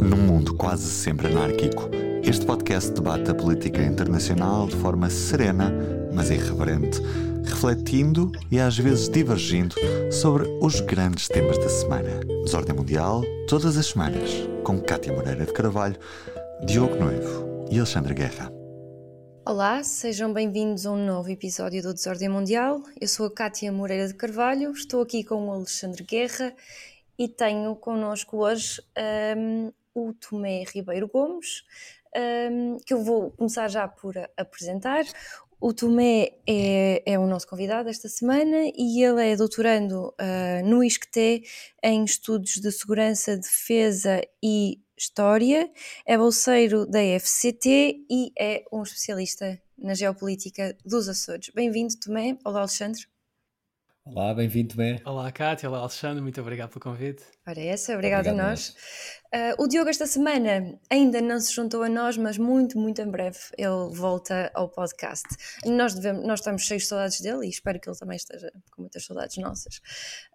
Num mundo quase sempre anárquico, este podcast debate a política internacional de forma serena, mas irreverente, refletindo e às vezes divergindo sobre os grandes temas da semana. Desordem Mundial, todas as semanas, com Cátia Moreira de Carvalho, Diogo Noivo e Alexandre Guerra. Olá, sejam bem-vindos a um novo episódio do Desordem Mundial. Eu sou a Cátia Moreira de Carvalho, estou aqui com o Alexandre Guerra e tenho connosco hoje um, o Tomé Ribeiro Gomes, um, que eu vou começar já por apresentar. O Tomé é, é, o nosso convidado esta semana e ele é doutorando uh, no ISCTE em Estudos de Segurança, Defesa e História, é bolseiro da FCT e é um especialista na geopolítica dos Açores. Bem-vindo, Tomé. Olá, Alexandre. Olá, bem-vindo, Tomé. Olá, Cátia. Olá, Alexandre. Muito obrigado pelo convite. Ora, essa, obrigada a nós. Uh, o Diogo, esta semana, ainda não se juntou a nós, mas muito, muito em breve ele volta ao podcast. Nós, devemos, nós estamos cheios de saudades dele e espero que ele também esteja com muitas saudades nossas.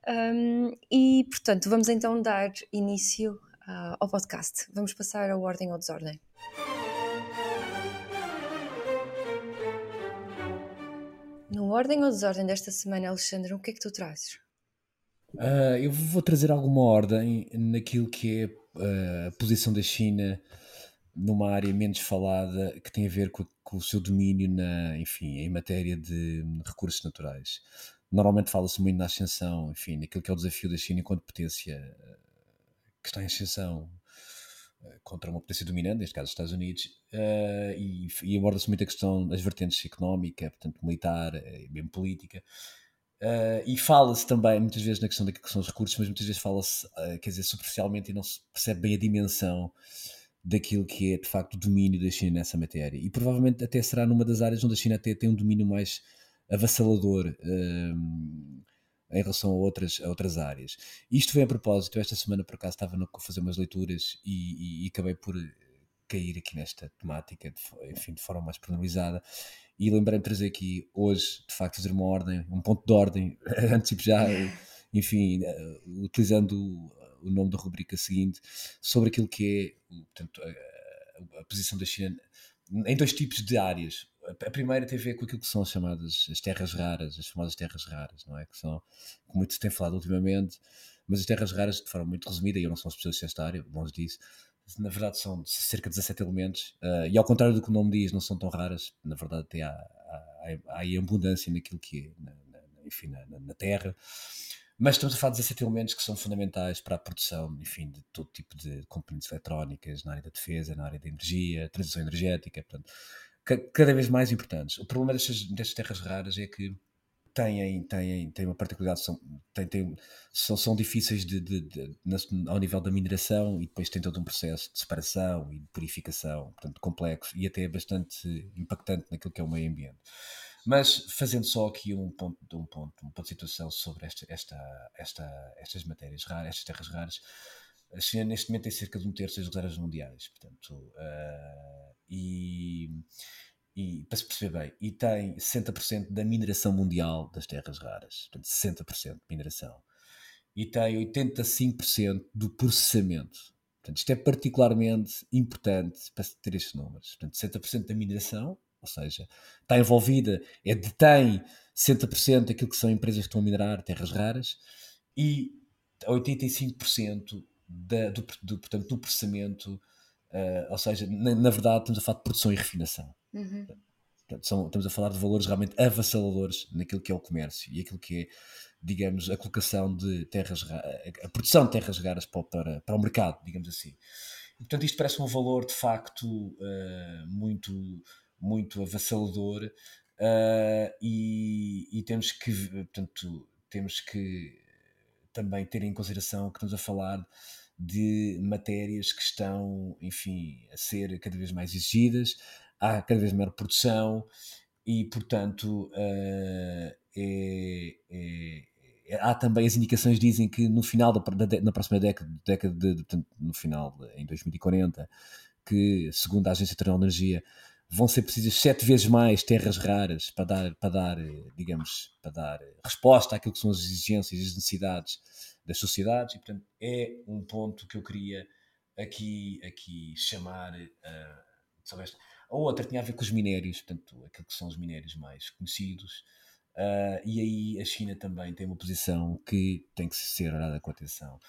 Um, e, portanto, vamos então dar início uh, ao podcast. Vamos passar a ordem ou desordem. No Ordem ou Desordem desta semana, Alexandre, o que é que tu trazes? Uh, eu vou trazer alguma ordem naquilo que é a posição da China numa área menos falada que tem a ver com, com, o seu domínio na, enfim, em matéria de recursos naturais. Normalmente fala-se muito na ascensão, enfim, naquilo que é o desafio da China enquanto potência que está em ascensão eh, contra uma potência dominante, neste caso os Estados Unidos, uh, e, e aborda-se muito a questão das vertentes económica, portanto militar, mesmo política. Uh, e fala-se também muitas vezes na questão daquilo que são os recursos, mas muitas vezes fala-se, uh, quer dizer, superficialmente e não se percebe bem a dimensão daquilo que é de facto o domínio da China nessa matéria. E provavelmente até será numa das áreas onde a China até tem um domínio mais avassalador em relação a outras, a outras áreas. Isto vem a propósito, esta semana por acaso estava a fazer umas leituras e, e, e acabei por cair aqui nesta temática, de, enfim, de forma mais pormenorizada, e lembrei-me de trazer aqui hoje, de facto, fazer uma ordem, um ponto de ordem, antecipo já, enfim, eh, utilizando o nome da rubrica seguinte, sobre aquilo que é portanto, a, a posição da China em dois tipos de áreas a primeira tem a ver com aquilo que são as chamadas as terras raras, as famosas terras raras, não é? Que são, como muito se tem falado ultimamente, mas as terras raras, de forma muito resumida, e eu não sou especialista nesta área, longe disso, na verdade são cerca de 17 elementos, uh, e ao contrário do que o nome diz, não são tão raras, na verdade até há, há, há, abundância naquilo que é, na, na, enfim, na, na Terra. Mas estamos a falar de 17 elementos que são fundamentais para a produção, enfim, de todo tipo de componentes eletrónicas, na área da defesa, na área da energia, transição energética, portanto, cada vez mais importantes. O problema destas, destas terras raras é que têm, têm, têm uma particularidade, são, têm, têm, são, são difíceis de, de, de, ao nível da mineração e depois tem todo um processo de separação e de purificação, portanto complexo e até bastante impactante naquilo que é o meio ambiente. Mas fazendo só aqui um ponto, um ponto, um ponto de situação sobre esta, esta, esta, estas matérias raras, estas terras raras, a China neste momento tem cerca de um terço das reservas mundiais, portanto, uh, e, e para se perceber bem, e tem 60% da mineração mundial das terras raras, portanto 60% de mineração, e tem 85% do processamento. Portanto, isto é particularmente importante para ter estes números. Portanto, 60% da mineração, ou seja, está envolvida, é detém 60% daquilo que são empresas que estão a minerar terras raras, e 85% da, do, do, portanto, do processamento, uh, ou seja, na, na, verdade estamos a falar de produção e refinação. Uhum. Portanto, são, estamos a falar de valores realmente avassaladores naquilo que é o comércio e aquilo que é, digamos, a colocação de terras, a produção de terras raras para, para, para o mercado, digamos assim. E, portanto, isto parece um valor de facto uh, muito, muito avassalador uh, e, e, temos que, portanto, temos que também ter em consideração que estamos a falar de matérias que estão, enfim, a ser cada vez mais exigidas, há cada vez maior produção e, portanto, uh, é, é, há também as indicações dizem que no final da, da na próxima década, década de, de, no final, em 2040, que, segundo a Agência Internacional de Energia, vão ser precisas sete vezes mais terras raras para dar, para dar, digamos, para dar resposta àquilo que são as exigências e as necessidades das sociedades, e portanto é um ponto que eu queria aqui, aqui chamar uh, sobre esta. A outra tinha a ver com os minérios, portanto, aquilo que são os minérios mais conhecidos. Uh, e aí a China também tem uma posição que tem que ser olhada com atenção.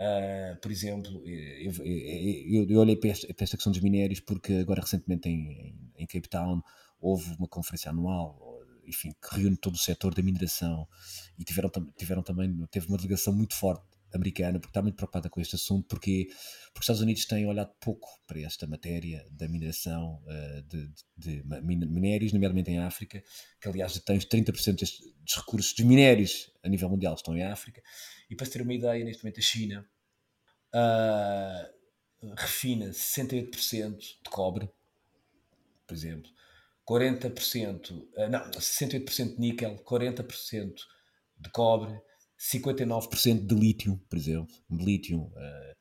Uh, por exemplo, eu, eu, eu olhei para esta, para esta, questão dos minérios porque agora recentemente em, em, Cape Town houve uma conferência anual, enfim, que reúne todo o setor da mineração e tiveram, tiveram também, teve uma delegação muito forte americana, porque está muito preocupada com este assunto, porque, porque os Estados Unidos têm olhado pouco para esta matéria da mineração uh, de, de, de, minérios, nomeadamente em África, que aliás tem 30% dos recursos dos minérios a nível mundial estão em África. E para se ter uma ideia, neste momento a China uh, refina 68% de cobre, por exemplo, 40%, uh, eh, não, 68% de níquel, 40% de cobre, 59% de lítio, por exemplo, de lítio, uh,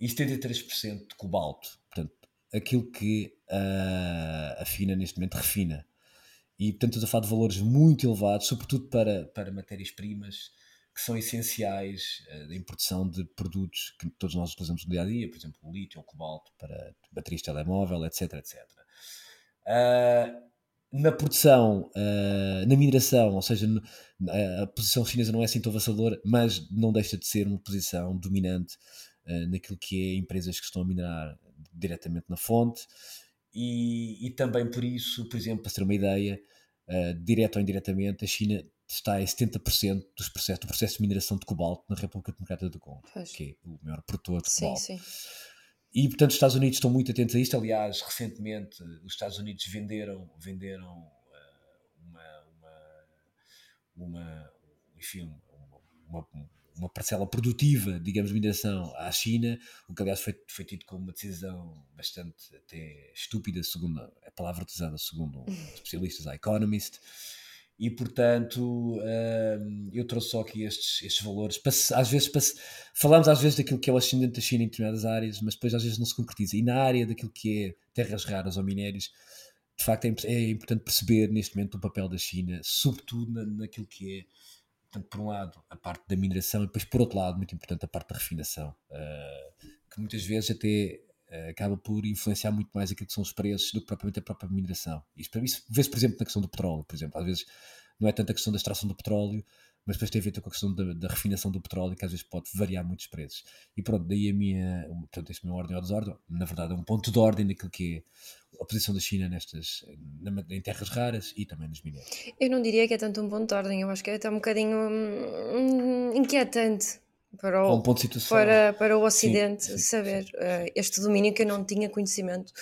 e 73% de cobalto. Portanto, aquilo que uh, a FINA neste momento refina. E, portanto, estamos a falar de valores muito elevados, sobretudo para, para matérias-primas que são essenciais uh, da importação de produtos que todos nós utilizamos no dia a dia, por exemplo, o lítio, o cobalto para baterias de telemóvel, etc. etc. Uh, na produção, uh, na mineração, ou seja, a posição chinesa não é assim tão avassaladora, mas não deixa de ser uma posição dominante uh, naquilo que é empresas que estão a minerar diretamente na fonte e, e também por isso, por exemplo, para ter uma ideia, uh, direto ou indiretamente, a China está em 70% dos processos, do processo de mineração de cobalto na República Democrática do Congo, pois. que é o maior produtor de cobalto. Sim, sim. E, portanto, os Estados Unidos estão muito atentos a isto. Aliás, recentemente, os Estados Unidos venderam, venderam uh, uma, uma, uma, enfim, uma, uma, parcela produtiva, digamos, de mineração à China, o que, aliás, foi, foi tido como uma decisão bastante até estúpida, segundo a palavra utilizada, segundo especialistas, a Economist e portanto hum, eu trouxe só aqui estes, estes valores. Às vezes falamos às vezes daquilo que é o ascendente da China em determinadas áreas, mas depois às vezes não se concretiza. E na área daquilo que é terras raras ou minérios, de facto é, é importante perceber neste momento o papel da China, sobretudo na, naquilo que é, portanto, por um lado, a parte da mineração e depois, por outro lado, muito importante, a parte da refinação, uh, que muitas vezes até uh, acaba por influenciar muito mais aquilo que são os preços do que propriamente a própria mineração. Isso, isso vê-se, por exemplo, na questão do petróleo, por exemplo, às vezes não é tanto a questão da extração do petróleo, mas depois tem a ver com a questão da, da, refinação do petróleo, que às vezes pode variar muitos preços. E pronto, daí a minha, portanto, este meu ordem ou desordem, na verdade é um ponto de ordem daquilo que é a posição da China nestas, em terras raras e também nos minérios. Eu não diria que é tanto um ponto de ordem, eu acho que é até um bocadinho hum, inquietante para o, um para, para o Ocidente sim, sim, saber sim. Uh, este domínio que eu não tinha conhecimento.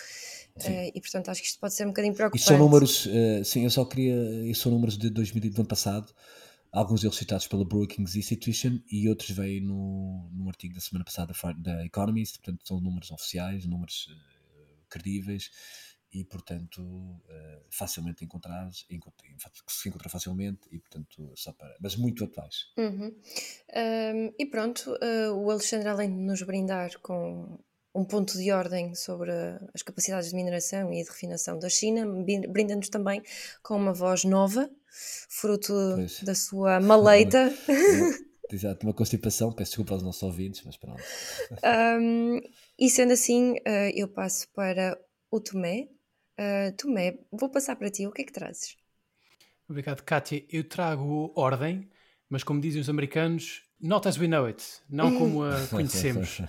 Uh, e portanto acho que isto pode ser um bocadinho preocupante. E são números, uh, sim, eu só queria. Estes são números de 2000 do ano passado, alguns deles citados pela Brookings Institution e outros veio no, num artigo da semana passada da Economist, portanto são números oficiais, números uh, credíveis e portanto uh, facilmente encontrados, que se encontra facilmente e portanto só para, mas muito atuais. Uhum. Um, e pronto, uh, o Alexandre além de nos brindar com um ponto de ordem sobre as capacidades de mineração e de refinação da China, brinda-nos também com uma voz nova, fruto pois. da sua maleita. Exato, uma constipação, peço desculpa aos nossos ouvintes, mas pronto. Um, e sendo assim, uh, eu passo para o Tomé. Uh, Tomé, vou passar para ti, o que é que trazes? Obrigado, Kátia. Eu trago ordem, mas como dizem os americanos, not as we know it, não como a conhecemos.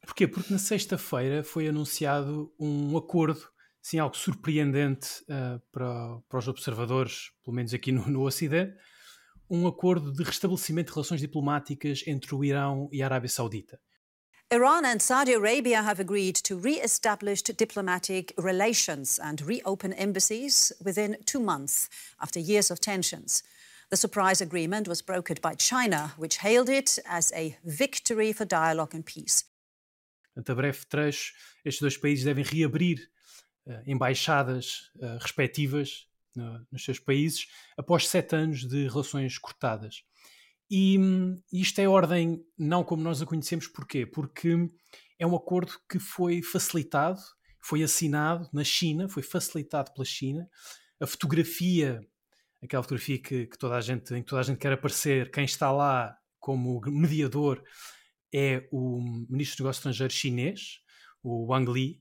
Porquê? Porque na sexta-feira foi anunciado um acordo, sim, algo surpreendente uh, para, para os observadores, pelo menos aqui no, no Ocidente, um acordo de restabelecimento de relações diplomáticas entre o Irão e a Arábia Saudita. Iran and Saudi Arabia have agreed to re-establish diplomatic relations and reopen embassies within two months after years of tensions. The surprise agreement was brokered by China, which hailed it as a victory for dialogue and peace. Portanto, a breve trecho, estes dois países devem reabrir uh, embaixadas uh, respectivas no, nos seus países após sete anos de relações cortadas. E isto é ordem não como nós a conhecemos, porquê? Porque é um acordo que foi facilitado, foi assinado na China, foi facilitado pela China. A fotografia, aquela fotografia que, que toda a gente, em que toda a gente quer aparecer, quem está lá como mediador é o ministro dos Negócios Estrangeiros chinês, o Wang Li.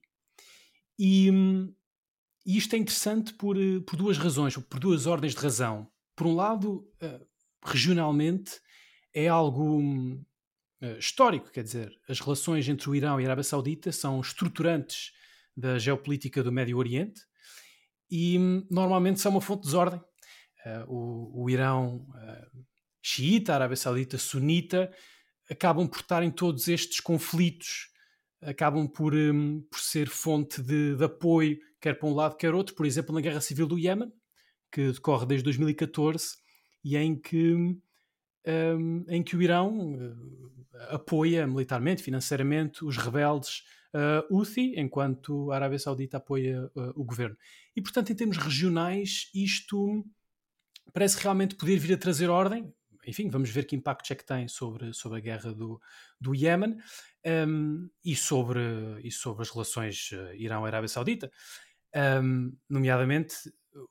E, e isto é interessante por, por duas razões, por duas ordens de razão. Por um lado, regionalmente, é algo histórico, quer dizer, as relações entre o Irão e a Arábia Saudita são estruturantes da geopolítica do Médio Oriente e normalmente são uma fonte de desordem. Uh, o, o, Irão uh, xiita, a Arábia Saudita sunita, acabam por estar em todos estes conflitos, acabam por, um, por ser fonte de, de, apoio, quer para um lado, quer outro. Por exemplo, na Guerra Civil do Iémen, que decorre desde 2014 e em que, um, em que o Irão uh, apoia militarmente, financeiramente, os rebeldes uh, Houthi, enquanto a Arábia Saudita apoia uh, o governo. E, portanto, em termos regionais, isto parece realmente poder vir a trazer ordem. Enfim, vamos ver que impactos é que tem sobre, sobre a guerra do, do Iémen um, e, sobre, e sobre as relações Irão-Arábia Saudita. Um, nomeadamente,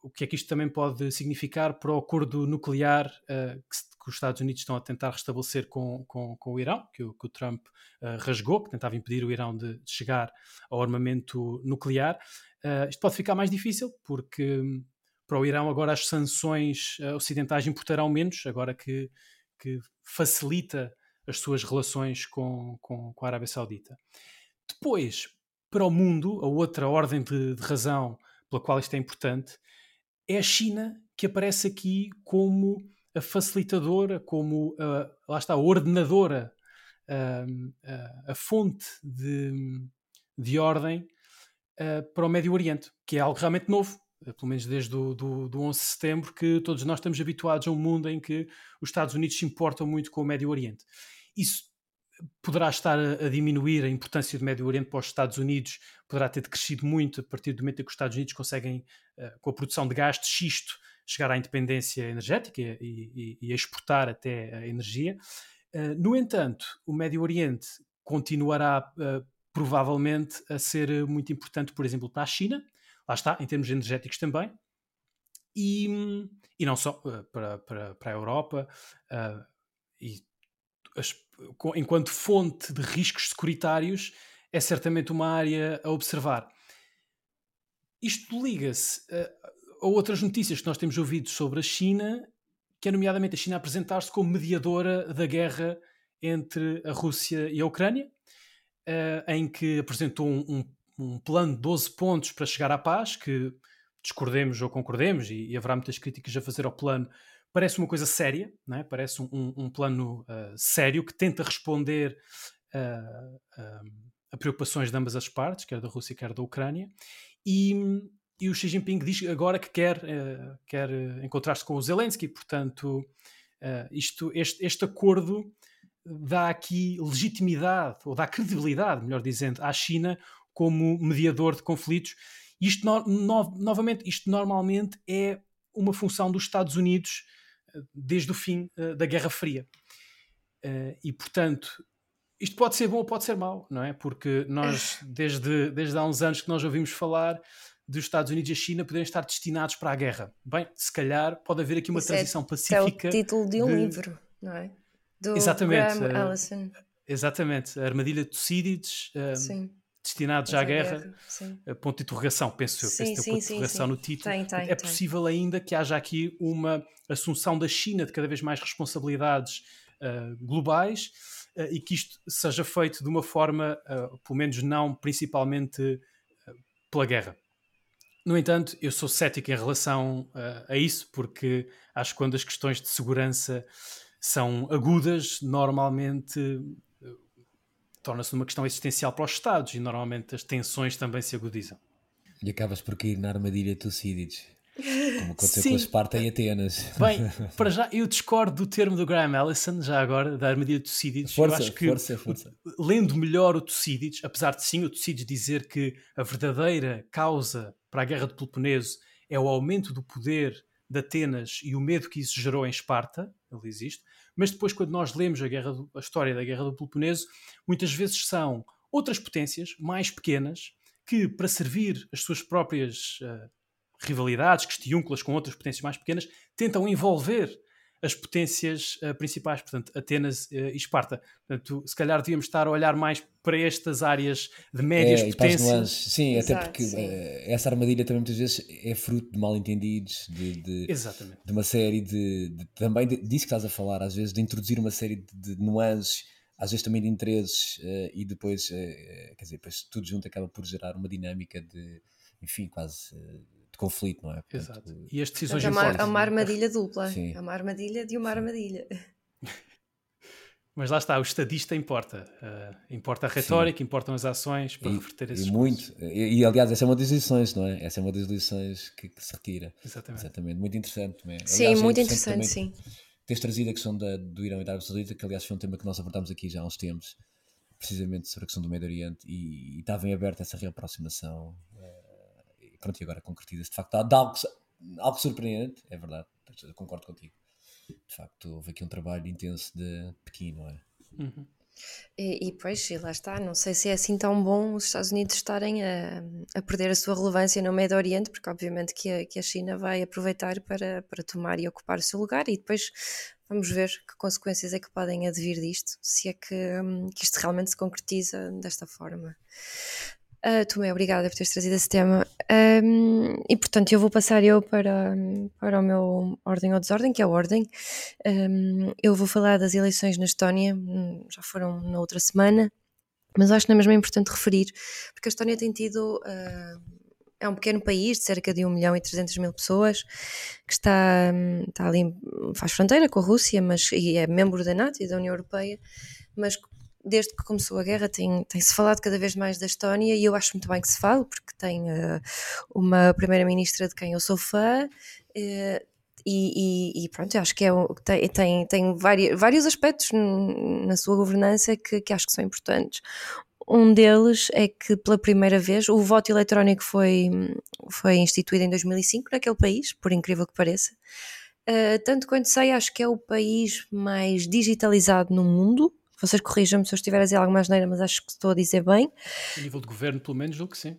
o que é que isto também pode significar para o acordo nuclear uh, que, que, os Estados Unidos estão a tentar restabelecer com, com, com o Irão, que o, que o Trump uh, rasgou, que tentava impedir o Irão de, de chegar ao armamento nuclear. Uh, isto pode ficar mais difícil, porque um, para o Irão agora as sanções ocidentais importarão menos, agora que, que facilita as suas relações com, com, com a Arábia Saudita. Depois, para o mundo, a outra ordem de, de razão pela qual isto é importante é a China que aparece aqui como a facilitadora, como a, lá está, a ordenadora, a, a, a fonte de, de ordem para o Médio Oriente, que é algo realmente novo, pelo menos desde o do, do 11 de setembro, que todos nós estamos habituados a um mundo em que os Estados Unidos se importam muito com o Médio Oriente. Isso poderá estar a, diminuir a importância do Médio Oriente para os Estados Unidos, poderá ter decrescido muito a partir do momento em que os Estados Unidos conseguem, uh, com a produção de gás de xisto, chegar à independência energética e, e, e exportar até a energia. Uh, no entanto, o Médio Oriente continuará uh, provavelmente a ser muito importante, por exemplo, para a China, lá está, em termos energéticos também, e, e não só para, para, para a Europa e as, enquanto fonte de riscos securitários, é certamente uma área a observar. Isto liga-se a, a outras notícias que nós temos ouvido sobre a China, que é nomeadamente a China apresentar-se como mediadora da guerra entre a Rússia e a Ucrânia, uh, em que apresentou um, um, um, plano de 12 pontos para chegar à paz, que discordemos ou concordemos, e, e haverá muitas críticas a fazer ao plano, parece uma coisa séria, é? parece um, um plano uh, sério que tenta responder uh, uh, a preocupações de ambas as partes, quer da Rússia, quer da Ucrânia, e, e o Xi Jinping diz agora que quer, quer encontrar-se com o Zelensky, portanto, isto, este, este acordo dá aqui legitimidade, ou dá credibilidade, melhor dizendo, à China como mediador de conflitos. Isto, no, no, novamente, isto normalmente é uma função dos Estados Unidos desde o fim uh, da Guerra Fria. Uh, e, portanto, isto pode ser bom ou pode ser mau, não é? Porque nós, desde, desde há uns anos que nós ouvimos falar dos Estados Unidos e a China poderem estar destinados para a guerra. Bem, se calhar pode haver aqui uma Isso é transição é, pacífica. É o título de um de... livro, não é? Do exatamente, Graham Allison. Exatamente, a armadilha de Tucídides. Sim destinados à guerra, guerra ponto de interrogação, penso eu, sim, penso sim, ponto de interrogação no título. Tem, tem, é tem. possível ainda que haja aqui uma assunção da China de cada vez mais responsabilidades uh, globais uh, e que isto seja feito de uma forma, uh, pelo menos não principalmente pela guerra. No entanto, eu sou cético em relação a isso, porque acho que quando as questões de segurança são agudas, normalmente torna-se uma questão existencial para os Estados e normalmente as tensões também se agudizam. E acabas por cair na armadilha Tucídides. Como aconteceu Sim. com Esparta e Atenas. Bem, para já eu discordo do termo do Graham Allison, já agora, da armadilha de Tucídides. Força, eu acho que, força, força. Lendo melhor o Tucídides, apesar de sim o Tucídides dizer que a verdadeira causa para a guerra do Peloponeso é o aumento do poder de Atenas e o medo que isso gerou em Esparta, ele existe, mas depois, quando nós lemos a, guerra do, a história da Guerra do Peloponeso, muitas vezes são outras potências mais pequenas que, para servir as suas próprias uh, rivalidades, questiúnculas com outras potências mais pequenas, tentam envolver as potências uh, principais, portanto, Atenas uh, e Esparta. Portanto, se calhar devíamos estar a olhar mais para estas áreas de médias é, potências. Sim, Exato, até porque uh, essa armadilha também muitas vezes é fruto de mal entendidos, de, de, Exatamente. de uma série de, de também de, disso que estás a falar, às vezes de introduzir uma série de, nuances, às vezes também de interesses e depois, quer dizer, depois tudo junto acaba por gerar uma dinâmica de, enfim, quase conflito, não é? Portanto, Exato. E as decisões é uma, é uma armadilha dupla. Sim. É uma armadilha de uma armadilha. Mas lá está, o estadista importa. Uh, importa a retórica, Sim. importam as ações para e, reverter esses E muito. E, e, aliás, essa é uma das lições, não é? Essa é uma das lições que, que se retira. Exatamente. Exatamente. Muito interessante também. Sim, aliás, muito é interessante, interessante sim. Teres trazido a questão da, do Irão e da Arábia Saudita, que aliás foi um tema que nós abordámos aqui já há uns tempos, precisamente sobre a questão do Médio Oriente, e, e estava em aberto essa reaproximação. Uh, pronto, e agora concretiza-se. De facto, dá algo, algo surpreendente, é verdade, eu concordo contigo. De facto, houve aqui um trabalho intenso de Pequim, não é? Uhum. E, e pois, e lá está, não sei se é assim tão bom os Estados Unidos estarem a, a perder a sua relevância no Médio Oriente, porque obviamente que a, que a China vai aproveitar para, para tomar e ocupar o seu lugar e depois vamos ver que consequências é que podem advir disto, se é que, hum, que isto realmente se concretiza desta forma. Uh, Tomé, obrigada por teres trazido esse tema. Um, e portanto, eu vou passar eu para, para o meu ordem ou desordem, que é a ordem. Um, eu vou falar das eleições na Estónia, hum, já foram na outra semana, mas acho que não é mesmo importante referir, porque a Estónia tem tido. Uh, é um pequeno país de cerca de 1 milhão e 300 mil pessoas que está, hum, está ali, faz fronteira com a Rússia, mas e é membro da NATO e da União Europeia, mas desde que começou a guerra tem, tem-se falado cada vez mais da Estónia e eu acho muito bem que se fale, porque tem uh, uma primeira-ministra de quem eu sou fã. Uh, e, e, e, pronto, acho que é, tem, tem, tem vários, vários aspectos na sua governança que, que acho que são importantes. Um deles é que pela primeira vez o voto eletrónico foi, foi instituído em 2005 naquele país, por incrível que pareça. Uh, tanto quanto sei, acho que é o país mais digitalizado no mundo. Vocês corrijam-me se eu estiver a dizer alguma asneira, mas acho que estou a dizer bem. A nível de governo, pelo menos, julgo que sim.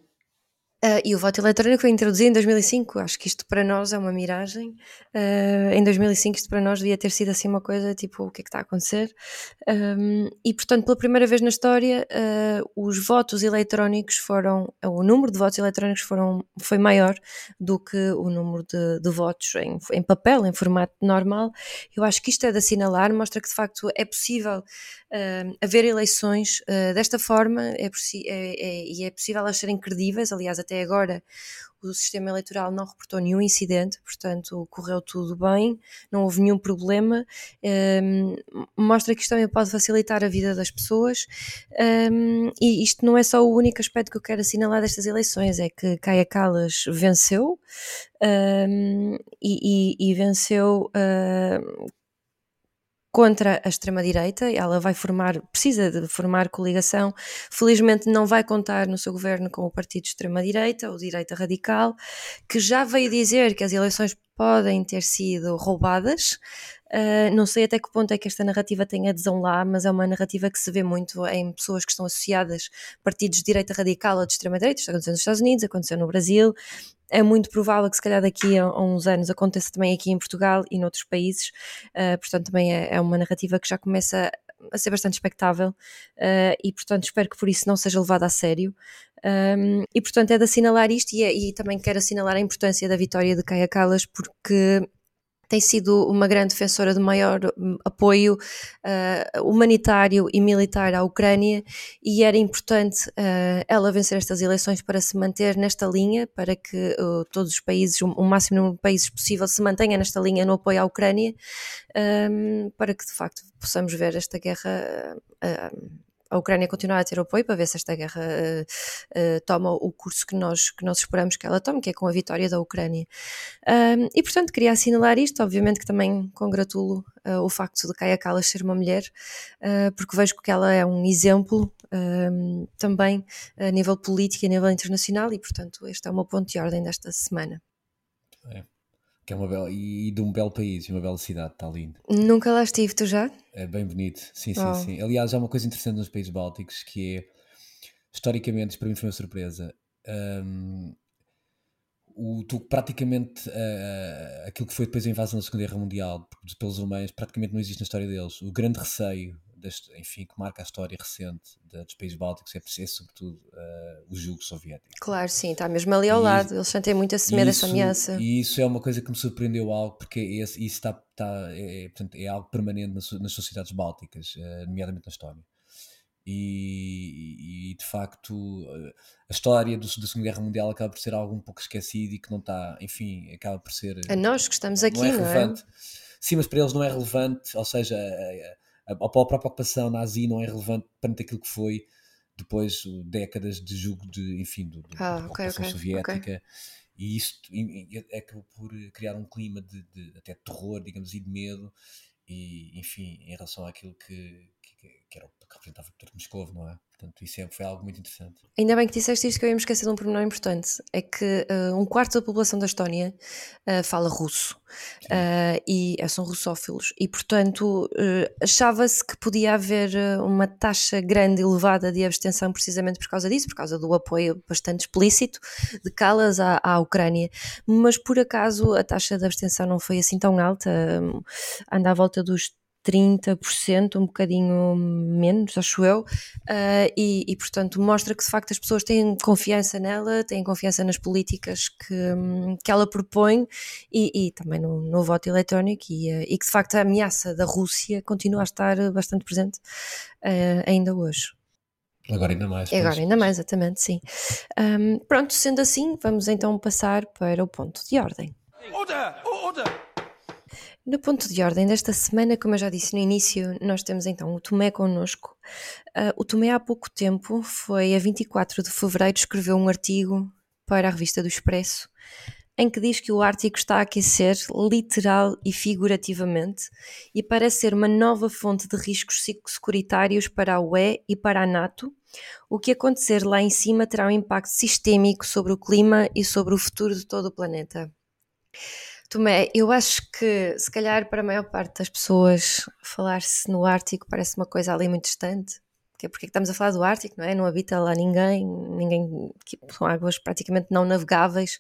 Uh, e o voto eletrónico foi introduzido em 2005. Acho que isto para nós é uma miragem. Uh, em 2005, isto para nós devia ter sido assim uma coisa tipo: o que é que está a acontecer? Um, e portanto, pela primeira vez na história, uh, os votos eletrónicos foram. O número de votos eletrónicos foram, foi maior do que o número de, de votos em, em, papel, em formato normal. Eu acho que isto é de assinalar, mostra que de facto é possível haver eleições desta forma é, é, é, e é possível elas serem credíveis. Aliás, até até agora o sistema eleitoral não reportou nenhum incidente, portanto correu tudo bem, não houve nenhum problema. Um, mostra que isto também pode facilitar a vida das pessoas um, e isto não é só o único aspecto que eu quero assinalar destas eleições, é que Caia Callas venceu um, e, e, e, venceu contra a extrema-direita, ela vai formar, precisa de formar coligação, felizmente não vai contar no seu governo com o partido de extrema-direita, ou direita radical, que já veio dizer que as eleições podem ter sido roubadas. Uh, não sei até que ponto é que esta narrativa tem adesão lá, mas é uma narrativa que se vê muito em pessoas que estão associadas a partidos de direita radical ou de extrema-direita. Isto aconteceu nos Estados Unidos, aconteceu no Brasil, é muito provável que se calhar daqui a, uns anos aconteça também aqui em Portugal e noutros países, uh, portanto também é, é, uma narrativa que já começa a ser bastante expectável uh, e portanto espero que por isso não seja levada a sério. Um, e portanto é de assinalar isto e, é, e também quero assinalar a importância da vitória de Caia Callas porque tem sido uma grande defensora de maior hum, apoio uh, humanitário e militar à Ucrânia e era importante uh, ela vencer estas eleições para se manter nesta linha, para que uh, todos os países, o, máximo número de países possível, se mantenha nesta linha no apoio à Ucrânia, um, para que de facto possamos ver esta guerra a Ucrânia continuar a ter apoio para ver se esta guerra uh, uh, toma o curso que nós, que nós esperamos que ela tome, que é com a vitória da Ucrânia. Um, e portanto queria assinalar isto, obviamente que também congratulo uh, o facto de Kaya Kallas ser uma mulher, porque vejo que ela é um exemplo também a nível político e a nível internacional e portanto este é o meu ponto de ordem desta semana. É. Que é uma bela, e, de um belo país, uma bela cidade, está lindo. Nunca lá estive, tu já? É bem bonito, sim, sim, oh. sim. Aliás, há uma coisa interessante nos países bálticos que é, historicamente, para mim foi uma surpresa, um, o, tu, praticamente uh, aquilo que foi depois a invasão da Segunda Guerra Mundial pelos alemães praticamente não existe na história deles. O grande receio, enfim, que marca a história recente dos países bálticos é, é sobretudo uh, o jugo soviético. Claro, sim, está mesmo ali ao e, lado. Eles sentem muito a semer essa ameaça. E isso é uma coisa que me surpreendeu algo, porque esse, isso está, está é, é, portanto, é algo permanente nas, nas sociedades bálticas, uh, nomeadamente na Estónia. E, e, de facto a história do, da Segunda Guerra Mundial acaba por ser algo um pouco esquecido e que não está, enfim, acaba por ser. A nós que estamos aqui, não é? Relevante. Não é? Sim, mas para eles não é relevante, ou seja, a, a, a própria ocupação nazi não é relevante perante aquilo que foi depois décadas de jugo de, enfim, do, ah, da ocupação okay, soviética. Okay. E isso é acabou por criar um clima de, de, até de terror, digamos, e de medo, e enfim, em relação àquilo que, que, era o que representava o Porto Moscovo, não é? Portanto, isso foi algo muito interessante. Ainda bem que disseste isto que eu ia me esquecer de um pormenor importante. É que uh, um quarto da população da Estónia uh, fala russo. Uh, e são russófilos. E, portanto, achava-se que podia haver uma taxa grande, elevada de abstenção precisamente por causa disso, por causa do apoio bastante explícito de Calas à, à Ucrânia. Mas, por acaso, a taxa de abstenção não foi assim tão alta. anda à volta dos 30%, um bocadinho menos, acho eu, uh, e, e, portanto mostra que de facto as pessoas têm confiança nela, têm confiança nas políticas que, que ela propõe e, e também no, no, voto eletrónico e, uh, e, que de facto a ameaça da Rússia continua a estar bastante presente uh, ainda hoje. Agora ainda mais. Agora ainda mais, exatamente, sim. Um, pronto, sendo assim, vamos então passar para o ponto de ordem. Order! Order! No ponto de ordem desta semana, como eu já disse no início, nós temos então o Tomé connosco. Uh, o Tomé há pouco tempo, foi a 24 de fevereiro, escreveu um artigo para a revista do Expresso em que diz que o Ártico está a aquecer literal e figurativamente e parece ser uma nova fonte de riscos securitários para a UE e para a NATO. O que acontecer lá em cima terá um impacto sistémico sobre o clima e sobre o futuro de todo o planeta. Tomé, eu acho que se calhar para a maior parte das pessoas falar-se no Ártico parece uma coisa ali muito distante. Porque, porque estamos a falar do Ártico, não é? Não habita lá ninguém, ninguém são águas praticamente não navegáveis.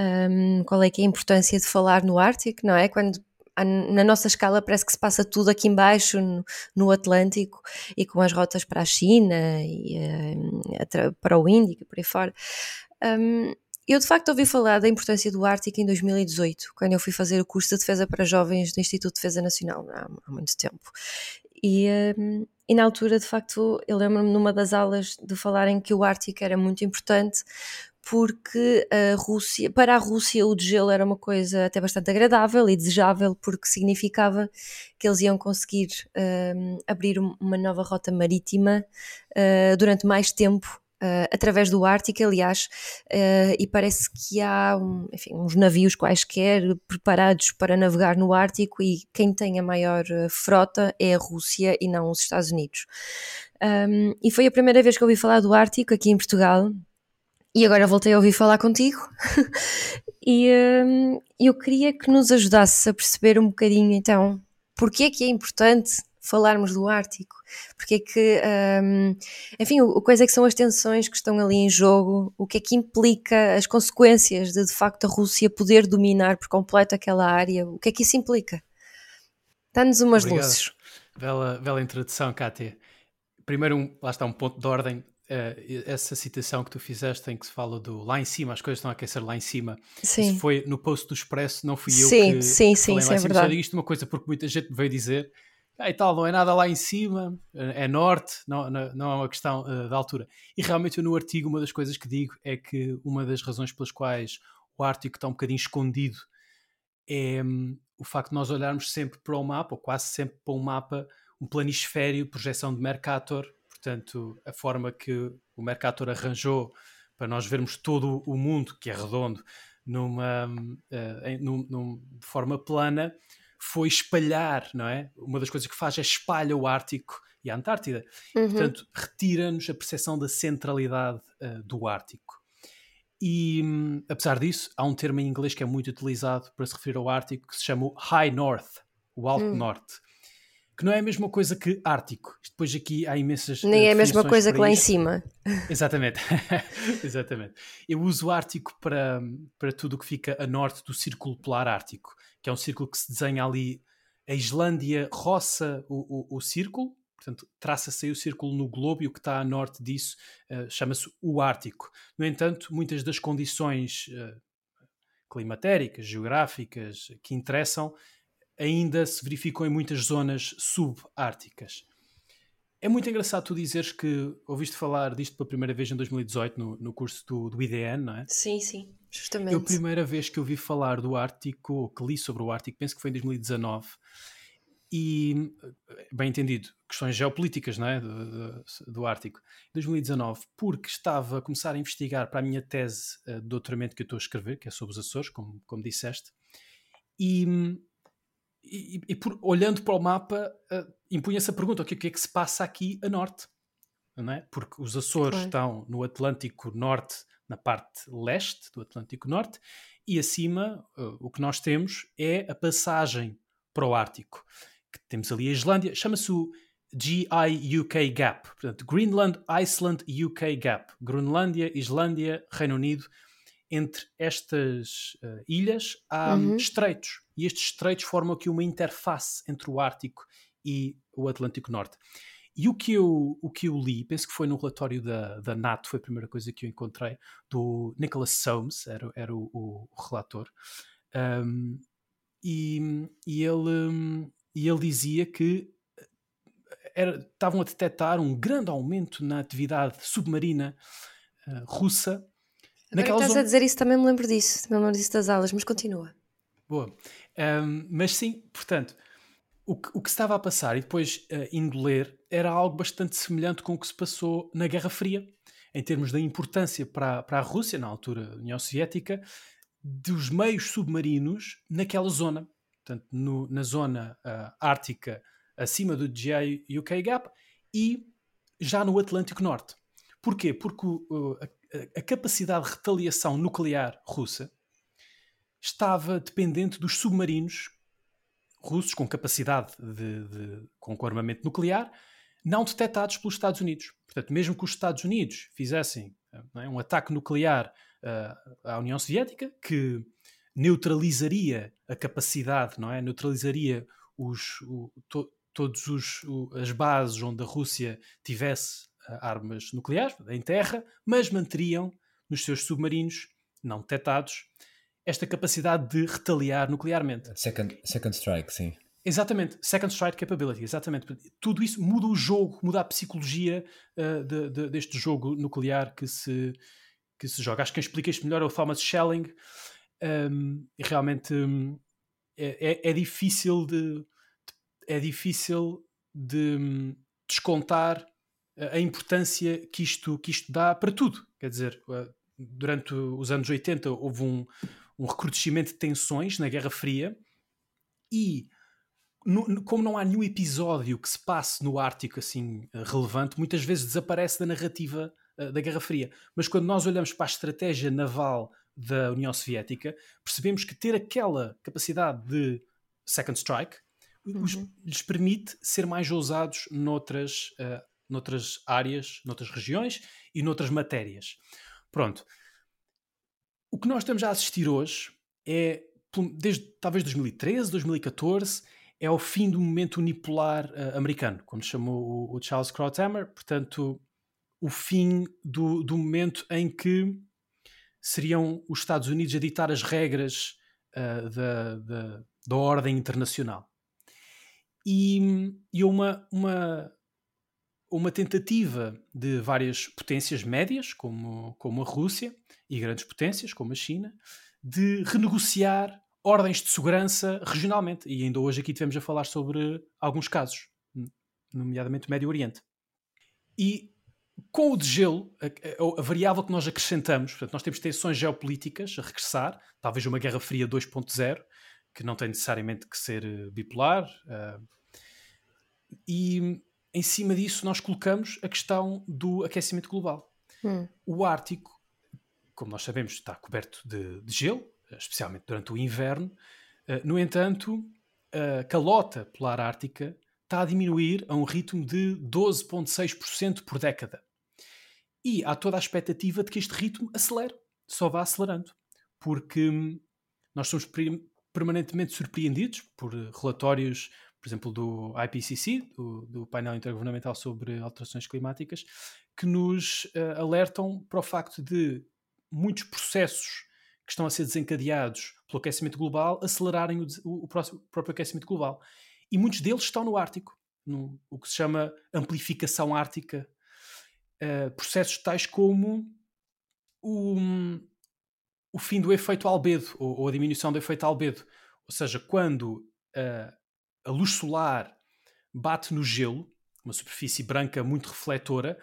Um, qual é que é a importância de falar no Ártico, não é? Quando na nossa escala parece que se passa tudo aqui embaixo no, Atlântico e com as rotas para a China e para o Índico e por aí fora. Um, eu de facto ouvi falar da importância do Ártico em 2018, quando eu fui fazer o curso de defesa para jovens do Instituto de Defesa Nacional, há, há muito tempo. E, um, e, na altura, de facto, eu lembro-me numa das aulas de falarem que o Ártico era muito importante porque a Rússia, para a Rússia o degelo era uma coisa até bastante agradável e desejável porque significava que eles iam conseguir um, abrir uma nova rota marítima uh, durante mais tempo Uh, através do Ártico, aliás, uh, e parece que há um, enfim, uns navios quaisquer preparados para navegar no Ártico e quem tem a maior uh, frota é a Rússia e não os Estados Unidos. Um, e foi a primeira vez que ouvi falar do Ártico aqui em Portugal. E agora voltei a ouvir falar contigo e eu queria que nos ajudasses a perceber um bocadinho então porque é que é importante falarmos do Ártico? Porque é que, um, enfim, o, quais é que são as tensões que estão ali em jogo? O que é que implica as consequências de, de facto, a Rússia poder dominar por completo aquela área? O que é que isso implica? Dá-nos umas Obrigado. luzes. Bela, bela introdução, Kátia. Primeiro, um, lá está um ponto de ordem. Uh, essa citação que tu fizeste em que se fala do lá em cima, as coisas estão a aquecer lá em cima. Sim. Isso foi no post do Expresso, não fui eu sim, que sim, sim, sim, é verdade. Só isto uma coisa porque muita gente me veio dizer ah, e tal, não é nada lá em cima, é norte, não, não, é uma questão uh, de altura. E realmente eu no artigo uma das coisas que digo é que uma das razões pelas quais o Ártico está um bocadinho escondido é um, o facto de nós olharmos sempre para o mapa, ou quase sempre para um mapa, um planisfério, projeção de Mercator, portanto a forma que o Mercator arranjou para nós vermos todo o mundo, que é redondo, numa, uh, em, num, num, de forma plana, foi espalhar, não é? Uma das coisas que faz é espalha o Ártico e a Antártida. Uhum. Portanto, retira-nos a percepção da centralidade uh, do Ártico. E, um, apesar disso, há um termo em inglês que é muito utilizado para se referir ao Ártico que se chama High North, o Alto uhum. Norte. que não é a mesma coisa que Ártico. Depois aqui há imensas. Nem é a mesma coisa que lá isto. em cima. Exatamente. Exatamente. Eu uso o Ártico para, para tudo o que fica a norte do Círculo Polar Ártico, que é um círculo que se desenha ali. A Islândia roça o, o, o círculo, portanto, traça-se aí o círculo no globo e o que está a norte disso uh, chama-se o Ártico. No entanto, muitas das condições uh, climatéricas, geográficas que interessam ainda se verificam em muitas zonas subárticas. É muito engraçado tu dizeres que ouviste falar disto pela primeira vez em 2018 no, no curso do, do IDN, não é? Sim, sim, justamente. Eu, a primeira vez que ouvi falar do Ártico, ou que li sobre o Ártico, penso que foi em 2019, e, bem entendido, questões geopolíticas não é? do, do, do Ártico, em 2019, porque estava a começar a investigar para a minha tese eh, de doutoramento que eu estou a escrever, que é sobre os Açores, como, como disseste, e e, e por, olhando para o mapa, uh, impunha-se a pergunta: o que, o que, é que se passa aqui a norte? Não é? Porque os Açores claro. estão no Atlântico Norte, na parte leste do Atlântico Norte, e acima uh, o que nós temos é a passagem para o Ártico. Que temos ali a Islândia, chama-se o GI-UK Gap, portanto, Greenland, Iceland, UK Gap. Groenlândia, Islândia, Reino Unido entre estas uh, ilhas há uhum. estreitos e estes estreitos formam aqui uma interface entre o Ártico e o Atlântico Norte. E o que eu, o que eu li, penso que foi no relatório da, da NATO, foi a primeira coisa que eu encontrei, do Nicholas Soames, era, era o, o, o relator, um, e, e, ele, e ele dizia que eh, era, estavam a detectar um grande aumento na atividade submarina uh, russa Que estás zona... a dizer isso, também me lembro disso, também me lembro disso das aulas, mas continua. Boa. Um, mas sim, portanto, o que, o que estava a passar, e depois uh, indo ler, era algo bastante semelhante com o que se passou na Guerra Fria, em termos da importância para, para a Rússia, na altura União Soviética, dos meios submarinos naquela zona. Portanto, no, na zona uh, ártica acima do GI-UK Gap e já no Atlântico Norte. Porquê? Porque uh, a, capacidade de retaliação nuclear russa estava dependente dos submarinos russos com capacidade de, de, com armamento nuclear não detectados pelos Estados Unidos. Portanto, mesmo que os Estados Unidos fizessem é, um ataque nuclear uh, à União Soviética, que neutralizaria a capacidade, não é? Neutralizaria os, o, to, todos os, o, as bases onde a Rússia tivesse armas nucleares em terra, mas manteriam nos seus submarinos não detectados esta capacidade de retaliar nuclearmente. Second, second strike, sim. Exatamente, second strike capability, exatamente. Tudo isso muda o jogo, muda a psicologia uh, de, de, deste jogo nuclear que se, que se joga. Acho que quem explica isto melhor é o Thomas Schelling. Um, e realmente um, é, é, é, difícil de, é difícil de hum, descontar a importância que isto, que isto dá para tudo. Quer dizer, durante os anos 80 houve um, um recrudescimento de tensões na Guerra Fria e no, como não há nenhum episódio que se passe no Ártico assim relevante, muitas vezes desaparece da narrativa uh, da Guerra Fria. Mas quando nós olhamos para a estratégia naval da União Soviética, percebemos que ter aquela capacidade de second strike uhum. os, lhes permite ser mais ousados noutras uh, noutras áreas, noutras regiões e noutras matérias. Pronto. O que nós estamos a assistir hoje é, desde talvez 2013, 2014, é o fim do momento unipolar uh, americano, como chamou o, o Charles Krauthammer, portanto, o fim do, do momento em que seriam os Estados Unidos a ditar as regras uh, da, da, da, ordem internacional. E, e uma, uma, uma tentativa de várias potências médias, como, como a Rússia, e grandes potências, como a China, de renegociar ordens de segurança regionalmente. E ainda hoje aqui tivemos a falar sobre alguns casos, nomeadamente o Médio Oriente. E com o degelo, a, a, variável que nós acrescentamos, portanto, nós temos tensões geopolíticas a regressar, talvez uma Guerra Fria 2.0, que não tem necessariamente que ser eh, bipolar. Uh, e em cima disso nós colocamos a questão do aquecimento global. Hum. O Ártico, como nós sabemos, está coberto de, de gelo, especialmente durante o inverno. Uh, no entanto, a calota polar ártica está a diminuir a um ritmo de 12,6% por década. E há toda a expectativa de que este ritmo acelere, só vá acelerando, porque hum, nós somos permanentemente surpreendidos por relatórios, por exemplo, do IPCC, do, do painel intergovernamental sobre alterações climáticas, que nos uh, alertam para o facto de muitos processos que estão a ser desencadeados pelo aquecimento global acelerarem o, o, o próprio aquecimento global. E muitos deles estão no Ártico, no o que se chama amplificação ártica. Uh, processos tais como o, o fim do efeito albedo, ou, ou, a diminuição do efeito albedo. Ou seja, quando uh, a luz solar bate no gelo, uma superfície branca muito refletora,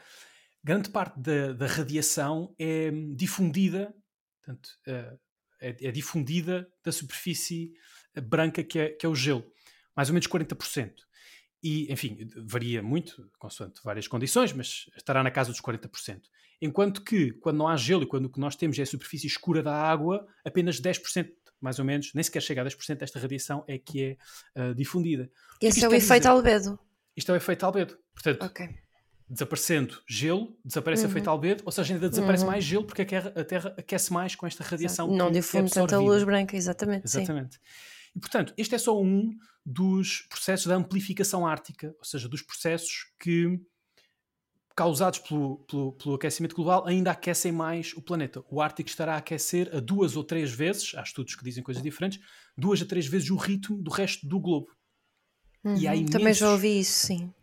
grande parte da, da radiação é difundida, portanto, uh, é, é, difundida da superfície branca que é, que é o gelo, mais ou menos 40%. E, enfim, varia muito, consoante várias condições, mas estará na casa dos 40%. Enquanto que, quando não há gelo e quando o que nós temos é a superfície escura da água, apenas 10%, mais ou menos, nem sequer chega a 10% desta radiação é que é uh, difundida. Esse é o efeito dizer? albedo. Isto é o efeito albedo. Portanto, okay. desaparecendo gelo, desaparece uhum. o efeito albedo, ou seja, ainda desaparece uhum. mais gelo porque a terra, a terra, aquece mais com esta radiação. Não é difunde tanta luz branca, exatamente. Exatamente. Sim. E, portanto, este é só um dos processos da amplificação ártica, ou seja, dos processos que, causados pelo, pelo, pelo, aquecimento global, ainda aquecem mais o planeta. O Ártico estará a aquecer a duas ou três vezes, há estudos que dizem coisas diferentes, duas a três vezes o ritmo do resto do globo. Uhum, e há imensos... Também já ouvi isso, sim.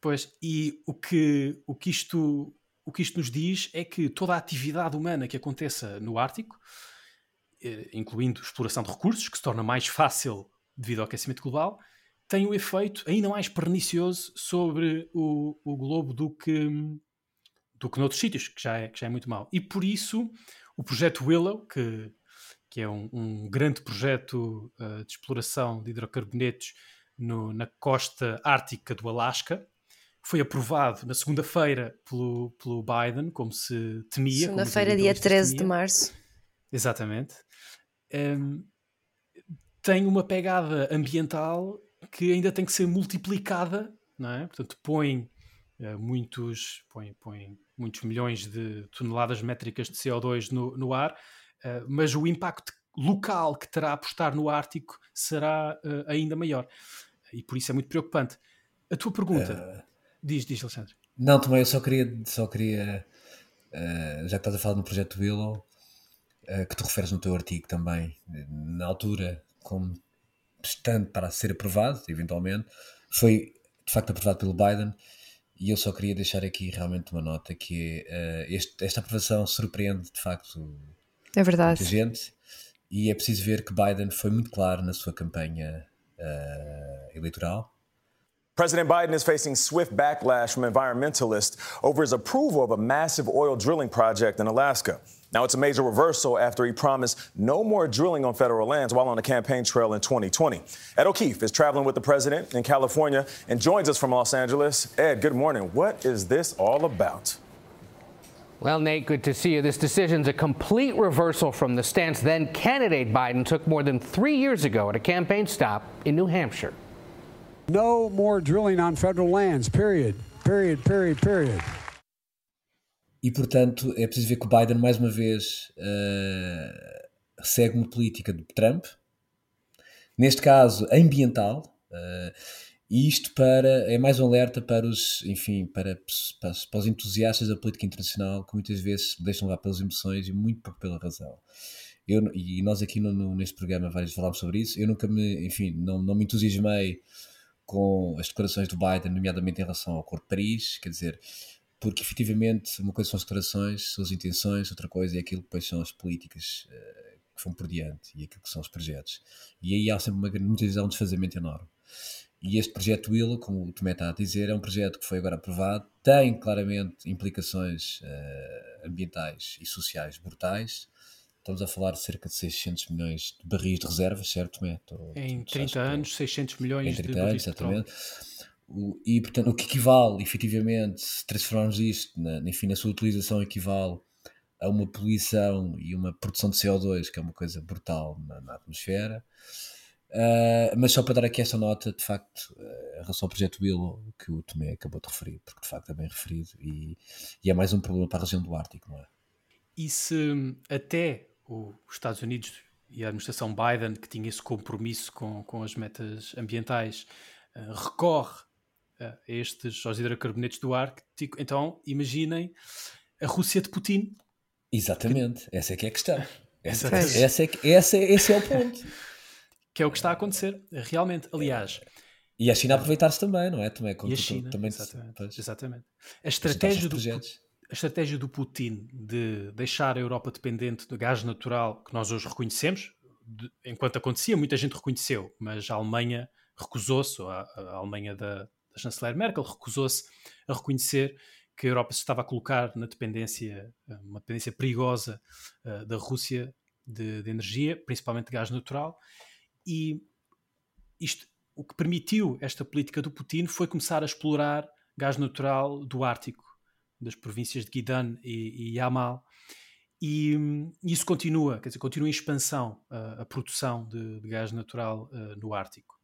Pois, e o que, o, que isto, o que isto nos diz é que toda a atividade humana que aconteça no Ártico, incluindo exploração de recursos, que se torna mais fácil devido ao aquecimento global, tem um efeito ainda mais pernicioso sobre o, o globo do que, do que noutros sítios, que já, é, que já é muito mau. E por isso, o projeto Willow, que, que é um, um grande projeto uh, de exploração de hidrocarbonetos no, na costa ártica do Alasca, foi aprovado na segunda-feira pelo, pelo Biden, como se temia. Segunda-feira, dia 13 temia. de março. Exatamente. Um, tem uma pegada ambiental que ainda tem que ser multiplicada, não é? Portanto, põe uh, muitos, põe, põe muitos milhões de toneladas métricas de CO2 no, no ar, uh, mas o impacto local que terá a postar no Ártico será uh, ainda maior. E por isso é muito preocupante. A tua pergunta, diz, diz, Alexandre. Não, também eu só queria, só queria já que estás a falar no projeto Willow, que tu referes no teu artigo também, na altura, como estando para ser aprovado, eventualmente, foi de facto aprovado pelo Biden. E eu só queria deixar aqui realmente uma nota que é, uh, este, esta aprovação surpreende de facto é verdade. muita gente e é preciso ver que Biden foi muito claro na sua campanha uh, eleitoral President Biden is facing swift backlash from environmentalists over his approval of a massive oil drilling project in Alaska. Now, it's a major reversal after he promised no more drilling on federal lands while on the campaign trail in 2020. Ed O'Keefe is traveling with the president in California and joins us from Los Angeles. Ed, good morning. What is this all about? Well, Nate, good to see you. This decision's a complete reversal from the stance then candidate Biden took more than three years ago at a campaign stop in New Hampshire. No more drilling on federal lands, period. Period, period, period. E, portanto, é preciso ver que o Biden, mais uma vez, uh, segue uma política de Trump, neste caso ambiental, uh, e isto para, é mais um alerta para os, enfim, para, para, para, os entusiastas da política internacional que muitas vezes deixam lá pelas emoções e muito pouco pela razão. Eu, e nós aqui no, no, neste programa vários falámos sobre isso, eu nunca me, enfim, não, não me entusiasmei com as declarações do Biden, nomeadamente em relação ao Acordo de Paris, quer dizer, porque efetivamente uma coisa são as declarações, são as intenções, outra coisa é aquilo que depois são as políticas uh, que vão por diante e aquilo que são os projetos. E aí há sempre uma, muitas vezes há um desfazamento enorme. E este projeto Willow, como o Tomé está a dizer, é um projeto que foi agora aprovado, tem claramente implicações uh, ambientais e sociais brutais, Estamos a falar de cerca de 600 milhões de barris de reservas, certo, Tomé? Em 30 anos, 600 milhões em 30 de anos, barris exatamente. E, portanto, o que equivale, efetivamente, se transformarmos isto, na, enfim, na sua utilização, equivale a uma poluição e uma produção de CO2, que é uma coisa brutal na, na atmosfera. Uh, mas só para dar aqui essa nota, de facto, uh, em relação ao projeto Willow, que o Tomé acabou de referir, porque de facto é bem referido e, e é mais um problema para a região do Ártico, não é? E se até os Estados Unidos e a administração Biden, que tinha esse compromisso com, com as metas ambientais, uh, recorre a estes aos hidrocarbonetos do Ártico, então imaginem a Rússia de Putin. Exatamente, essa é que é a questão. Essa, essa é que, essa, esse é o ponto. que é o que está a acontecer, realmente. Aliás. E a China aproveitar-se também, não é? Também, e a China, também exatamente, exatamente. A estratégia, do, a estratégia do Putin de deixar a Europa dependente do gás natural, que nós hoje reconhecemos, de, enquanto acontecia, muita gente reconheceu, mas a Alemanha recusou-se, a, a, Alemanha da, da chanceler Merkel recusou-se a reconhecer que a Europa se estava a colocar na dependência, uma dependência perigosa uh, da Rússia de, de, energia, principalmente de gás natural, e isto, o que permitiu esta política do Putin foi começar a explorar gás natural do Ártico, das províncias de Guidan e, e Yamal, e isso continua, quer dizer, continua em expansão uh, a produção de, de gás natural uh, no Ártico,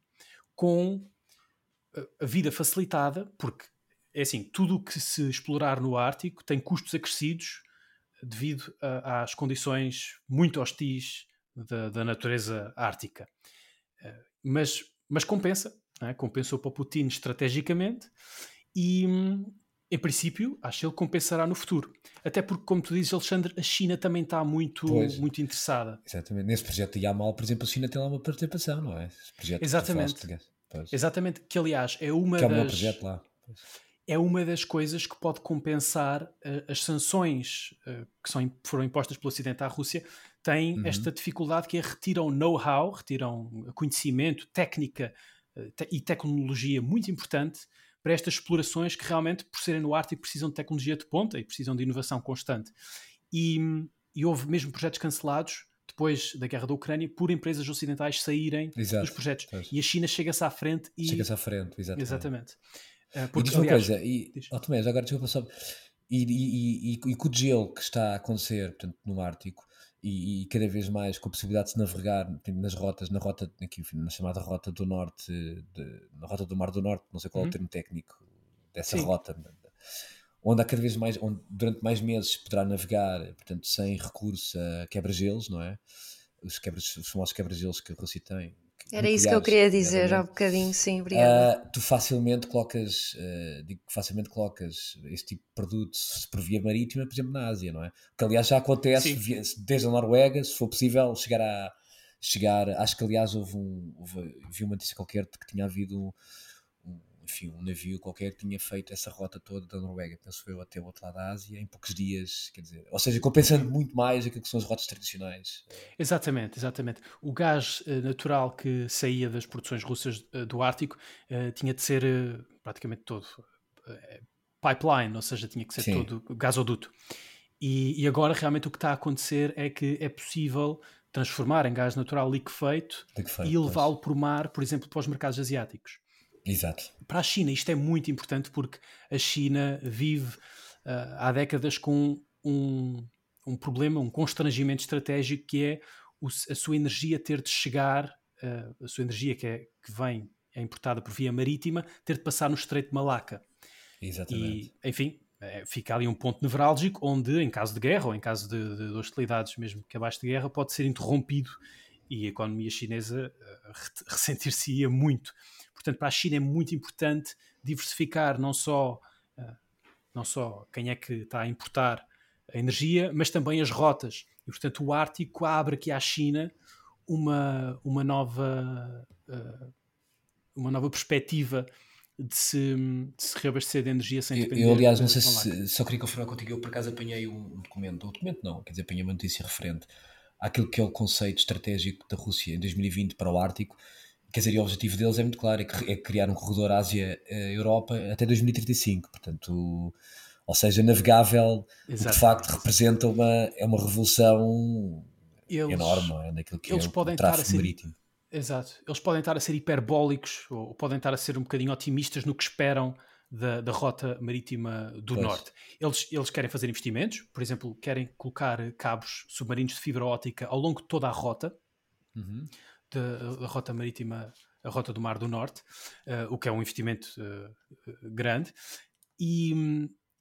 com a vida facilitada, porque é assim, tudo o que se explorar no Ártico tem custos acrescidos devido a, às condições muito hostis da, da natureza ártica. Uh, mas, mas compensa, é? compensou para o Putin estrategicamente e, em princípio, acho que ele compensará no futuro. Até porque, como tu dizes, Alexandre, a China também está muito, muito interessada. Exatamente. Nesse projeto de Yamal, por exemplo, a China tem lá uma participação, não é? Exatamente. Exatamente. Que, aliás, é uma que é das... projeto lá. Pois é uma das coisas que pode compensar uh, as sanções uh, que são, foram impostas pelo Ocidente à Rússia, têm uhum. esta dificuldade que é retiram know-how, retiram conhecimento, técnica uh, te e tecnologia muito importante para estas explorações que realmente, por serem no Ártico, precisam de tecnologia de ponta e precisam de inovação constante. E, e houve mesmo projetos cancelados depois da guerra da Ucrânia por empresas ocidentais saírem Exato, dos projetos. Pois. E a China chega-se à frente e... Chega-se à frente, exatamente. exatamente. Uh, porque, e diz uma aliás, coisa, e, oh, Tomé, agora desculpa só, e, e, e, e, com o gelo que está a acontecer portanto, no Ártico, e, e, cada vez mais com a possibilidade de se navegar nas rotas, na rota, aqui, na chamada rota do norte, de, na rota do Mar do Norte, não sei qual uhum. é o uhum. termo técnico dessa Sim. rota, onde há cada vez mais, onde durante mais meses poderá navegar, portanto, sem recurso a quebra-gelos, não é? Os, quebra, os famosos quebra-gelos que a Rússia tem, era isso que eu queria dizer há um bocadinho, sim, obrigada. Uh, tu facilmente colocas, uh, digo que facilmente colocas este tipo de produto por via marítima, por exemplo, na Ásia, não é? Que aliás já acontece via, desde a Noruega, se for possível, chegar a. Chegar, acho que aliás houve um. Houve, vi uma notícia qualquer de que tinha havido enfim, um navio qualquer que tinha feito essa rota toda da Noruega, penso eu, até o outro lado da Ásia, em poucos dias, quer dizer, ou seja, compensando muito mais aquilo que são as rotas tradicionais. Exatamente, exatamente. O gás uh, natural que saía das produções russas uh, do Ártico tinha de ser praticamente todo pipeline, ou seja, tinha que ser Sim. todo gasoduto. E, e agora realmente o que está a acontecer é que é possível transformar em gás natural liquefeito, liquefeito e levá-lo por mar, por exemplo, para os mercados asiáticos. Exato. Para a China isto é muito importante porque a China vive uh, há décadas com um, um problema, um constrangimento estratégico que é o, a sua energia ter de chegar, uh, a sua energia que, é, que vem, é importada por via marítima, ter de passar no Estreito de Malaca. Exatamente. E, enfim, é, fica ali um ponto nevrálgico onde, em caso de guerra ou em caso de, de hostilidades, mesmo que abaixo de guerra, pode ser interrompido e a economia chinesa uh, ressentir-se-ia muito. Portanto, para a China é muito importante diversificar não só, uh, não só quem é que está a importar a energia, mas também as rotas. E, portanto, o Ártico abre aqui à China uma, uma, nova, uh, uma nova perspectiva de se, de se reabastecer de energia sem depender. Eu, eu aliás, não sei se só queria confirmar contigo. Eu, por acaso, apanhei um documento, um documento não, quer dizer, apanhei uma notícia referente àquilo que é o conceito estratégico da Rússia em 2020 para o Ártico quer dizer, o objetivo deles é muito claro, é, é criar um corredor Ásia-Europa até 2035, portanto, ou seja, navegável, de facto representa uma, é uma revolução eles, enorme é? naquilo que eles é o, podem o tráfego ser, marítimo. Exato, eles podem estar a ser hiperbólicos ou podem estar a ser um bocadinho otimistas no que esperam da, da rota marítima do pois. norte. Eles, eles querem fazer investimentos, por exemplo, querem colocar cabos submarinos de fibra óptica ao longo de toda a rota. Uhum da, da rota marítima, a rota do Mar do Norte, uh, o que é um investimento uh, grande, e,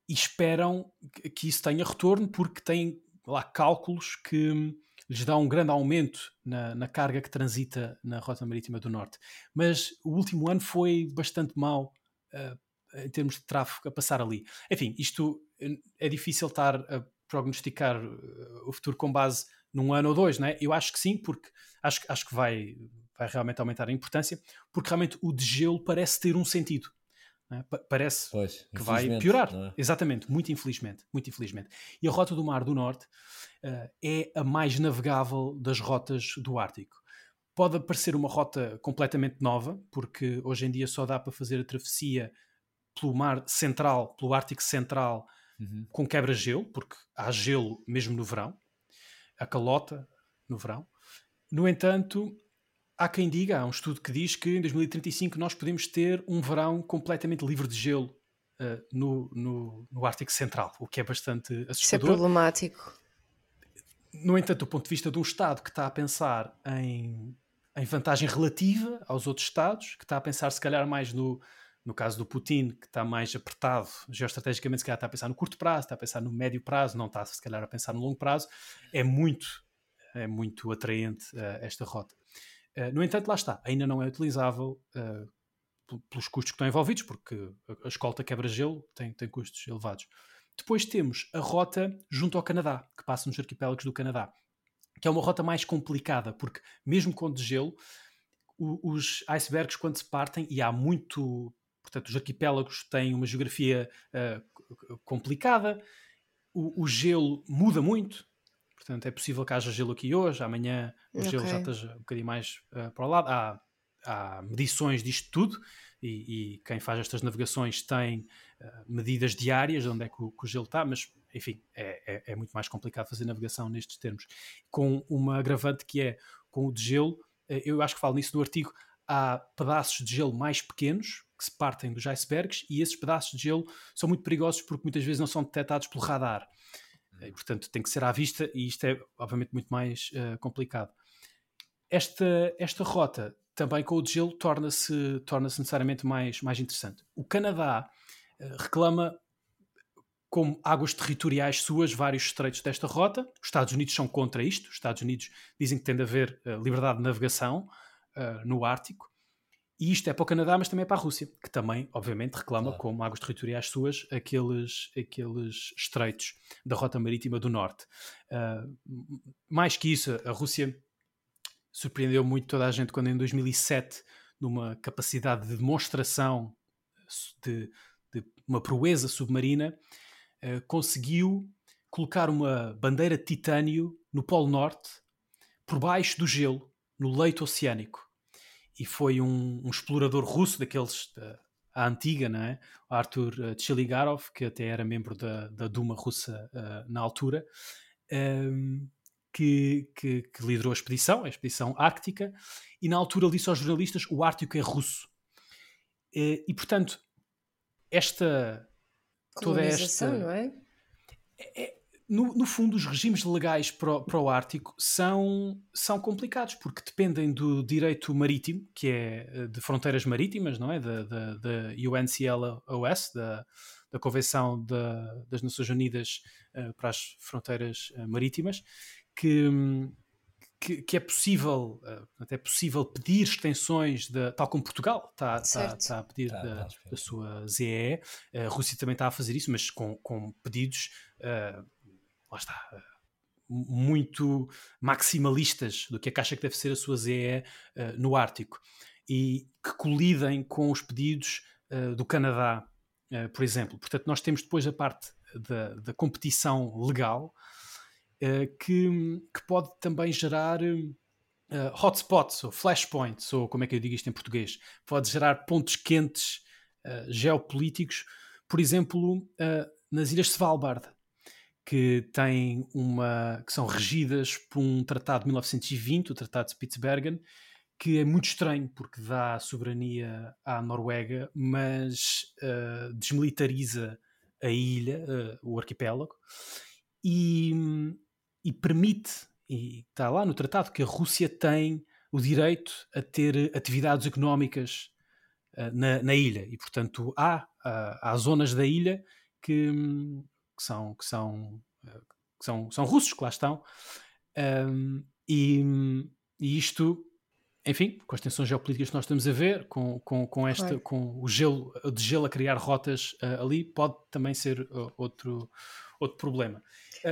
e, esperam que isso tenha retorno porque têm lá cálculos que lhes dão um grande aumento na, na, carga que transita na rota marítima do Norte. Mas o último ano foi bastante mau uh, em termos de tráfego a passar ali. Enfim, isto é difícil estar a prognosticar o futuro com base num ano ou dois, não é? Eu acho que sim, porque acho, acho que vai, vai realmente aumentar a importância, porque realmente o degelo parece ter um sentido. É? Parece pois, que vai piorar. É? Exatamente, muito infelizmente, muito infelizmente. E a rota do Mar do Norte uh, é a mais navegável das rotas do Ártico. Pode parecer uma rota completamente nova, porque hoje em dia só dá para fazer a travessia pelo mar central, pelo Ártico Central, uhum. com quebra-gelo, porque há gelo mesmo no verão a calota no verão. No entanto, há quem diga, há um estudo que diz que em 2035 nós podemos ter um verão completamente livre de gelo uh, no, no, no, Ártico Central, o que é bastante assustador. Isso é problemático. No entanto, do ponto de vista de um Estado que está a pensar em, em vantagem relativa aos outros Estados, que está a pensar se calhar mais no, no caso do Putin, que está mais apertado geoestrategicamente, se calhar está a pensar no curto prazo, está a pensar no médio prazo, não está se calhar a pensar no longo prazo, é muito, é muito atraente uh, esta rota. Uh, no entanto, lá está, ainda não é utilizável uh, pelos custos que estão envolvidos, porque a escolta quebra-gelo tem, tem custos elevados. Depois temos a rota junto ao Canadá, que passa nos arquipélagos do Canadá, que é uma rota mais complicada, porque mesmo com degelo, os icebergs, quando se partem, e há muito Portanto, os arquipélagos têm uma geografia uh, complicada, o, o, gelo muda muito, portanto, é possível que haja gelo aqui hoje, amanhã o okay. gelo já esteja um bocadinho mais uh, para o lado. Há, há medições disto tudo e, e, quem faz estas navegações tem uh, medidas diárias de onde é que o, que o gelo está, mas enfim, é, é, é, muito mais complicado fazer navegação nestes termos. Com uma agravante que é com o de gelo, eu acho que falo nisso no artigo, há pedaços de gelo mais pequenos que se partem dos icebergs e esses pedaços de gelo são muito perigosos porque muitas vezes não são detectados pelo radar. E, portanto, tem que ser à vista e isto é, obviamente, muito mais uh, complicado. Esta, esta rota, também com o de gelo, torna-se torna necessariamente mais, mais interessante. O Canadá uh, reclama como águas territoriais suas vários estreitos desta rota. Os Estados Unidos são contra isto. Os Estados Unidos dizem que tem de haver uh, liberdade de navegação no Ártico. E isto é para o Canadá, mas também é para a Rússia, que também, obviamente, reclama claro. como águas territoriais suas aqueles, aqueles estreitos da rota marítima do Norte. Uh, mais que isso, a Rússia surpreendeu muito toda a gente quando, em 2007, numa capacidade de demonstração de, de uma proeza submarina, uh, conseguiu colocar uma bandeira de titânio no Polo Norte, por baixo do gelo, no leito oceânico e foi um, um explorador russo daqueles da antiga, não é? Arthur uh, Chiligarov, que até era membro da, da Duma russa uh, na altura, um, ehm, que, que, que, liderou a expedição, a expedição ártica, e na altura disse aos jornalistas: o Ártico é russo. Uh, e portanto, esta. Toda esta. Não é? é no, no, fundo, os regimes legais para o, para o, Ártico são, são complicados, porque dependem do direito marítimo, que é eh, de fronteiras marítimas, não é? Da, da, da UNCLOS, da, da Convenção da, das Nações Unidas uh, para as Fronteiras uh, Marítimas, que, que, que, é possível, uh, até é possível pedir extensões, de, tal como Portugal está, está, está a pedir tá, da, da, sua ZEE. A Rússia também está a fazer isso, mas com, com pedidos lá está, muito maximalistas do que a caixa que deve ser a sua ZE uh, no Ártico e que colidem com os pedidos uh, do Canadá, uh, por exemplo. Portanto, nós temos depois a parte da, da competição legal que, que, pode também gerar hotspots ou flashpoints, ou como é que eu digo isto em português? Pode gerar pontos quentes geopolíticos, por exemplo, nas ilhas Svalbard que têm uma que são regidas por um tratado de 1920, o Tratado de Spitsbergen, que é muito estranho porque dá soberania à Noruega, mas uh, desmilitariza a ilha, uh, o arquipélago, e, e, permite, e está lá no tratado, que a Rússia tem o direito a ter atividades económicas uh, na, na, ilha. E, portanto, há, uh, há zonas da ilha que, que são, que, são, uh, que são, são russos que lá estão. Um, e, e, isto, enfim, com as tensões geopolíticas que nós estamos a ver, com, com, com, esta, claro. com o gelo, de gelo a criar rotas ali, pode também ser outro, outro problema.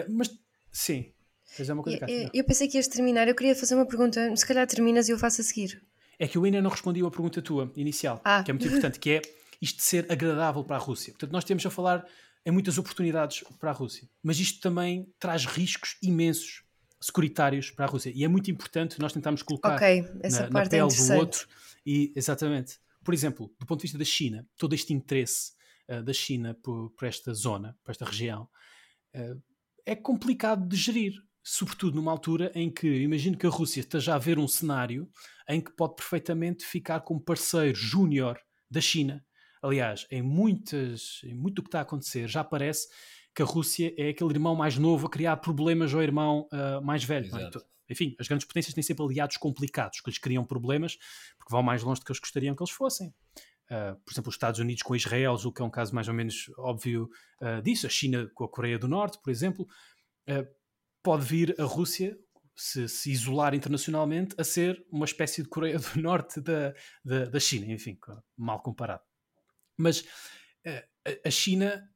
mas, sim, é uma coisa eu, eu pensei que ias terminar. Eu queria fazer uma pergunta. Se calhar terminas e eu faço a seguir. É que eu ainda não respondi a pergunta tua inicial, ah. que é muito importante, que é isto de ser agradável para a Rússia. Portanto, nós temos a falar em muitas oportunidades para a Rússia, mas isto também traz riscos imensos securitários para a Rússia. E é muito importante nós tentarmos colocar okay, na, na é pele é do outro. E, exatamente. Por exemplo, do ponto de vista da China, todo este interesse uh, da China por, por, esta zona, por esta região, uh, é complicado de gerir sobretudo numa altura em que imagino que a Rússia esteja a ver um cenário em que pode perfeitamente ficar como parceiro júnior da China. Aliás, em, muitas, em muito do que está a acontecer, já parece que a Rússia é aquele irmão mais novo a criar problemas ao irmão uh, mais velho. É? Enfim, as grandes potências têm sempre aliados complicados que lhes criam problemas porque vão mais longe do que eles gostariam que eles fossem. Uh, por exemplo, os Estados Unidos com Israel, o que é um caso mais ou menos óbvio uh, disso, a China com a Coreia do Norte, por exemplo. Pode vir a Rússia, se, se isolar internacionalmente, a ser uma espécie de Coreia do Norte da, da, da China, enfim, mal comparado. Mas eh, a China,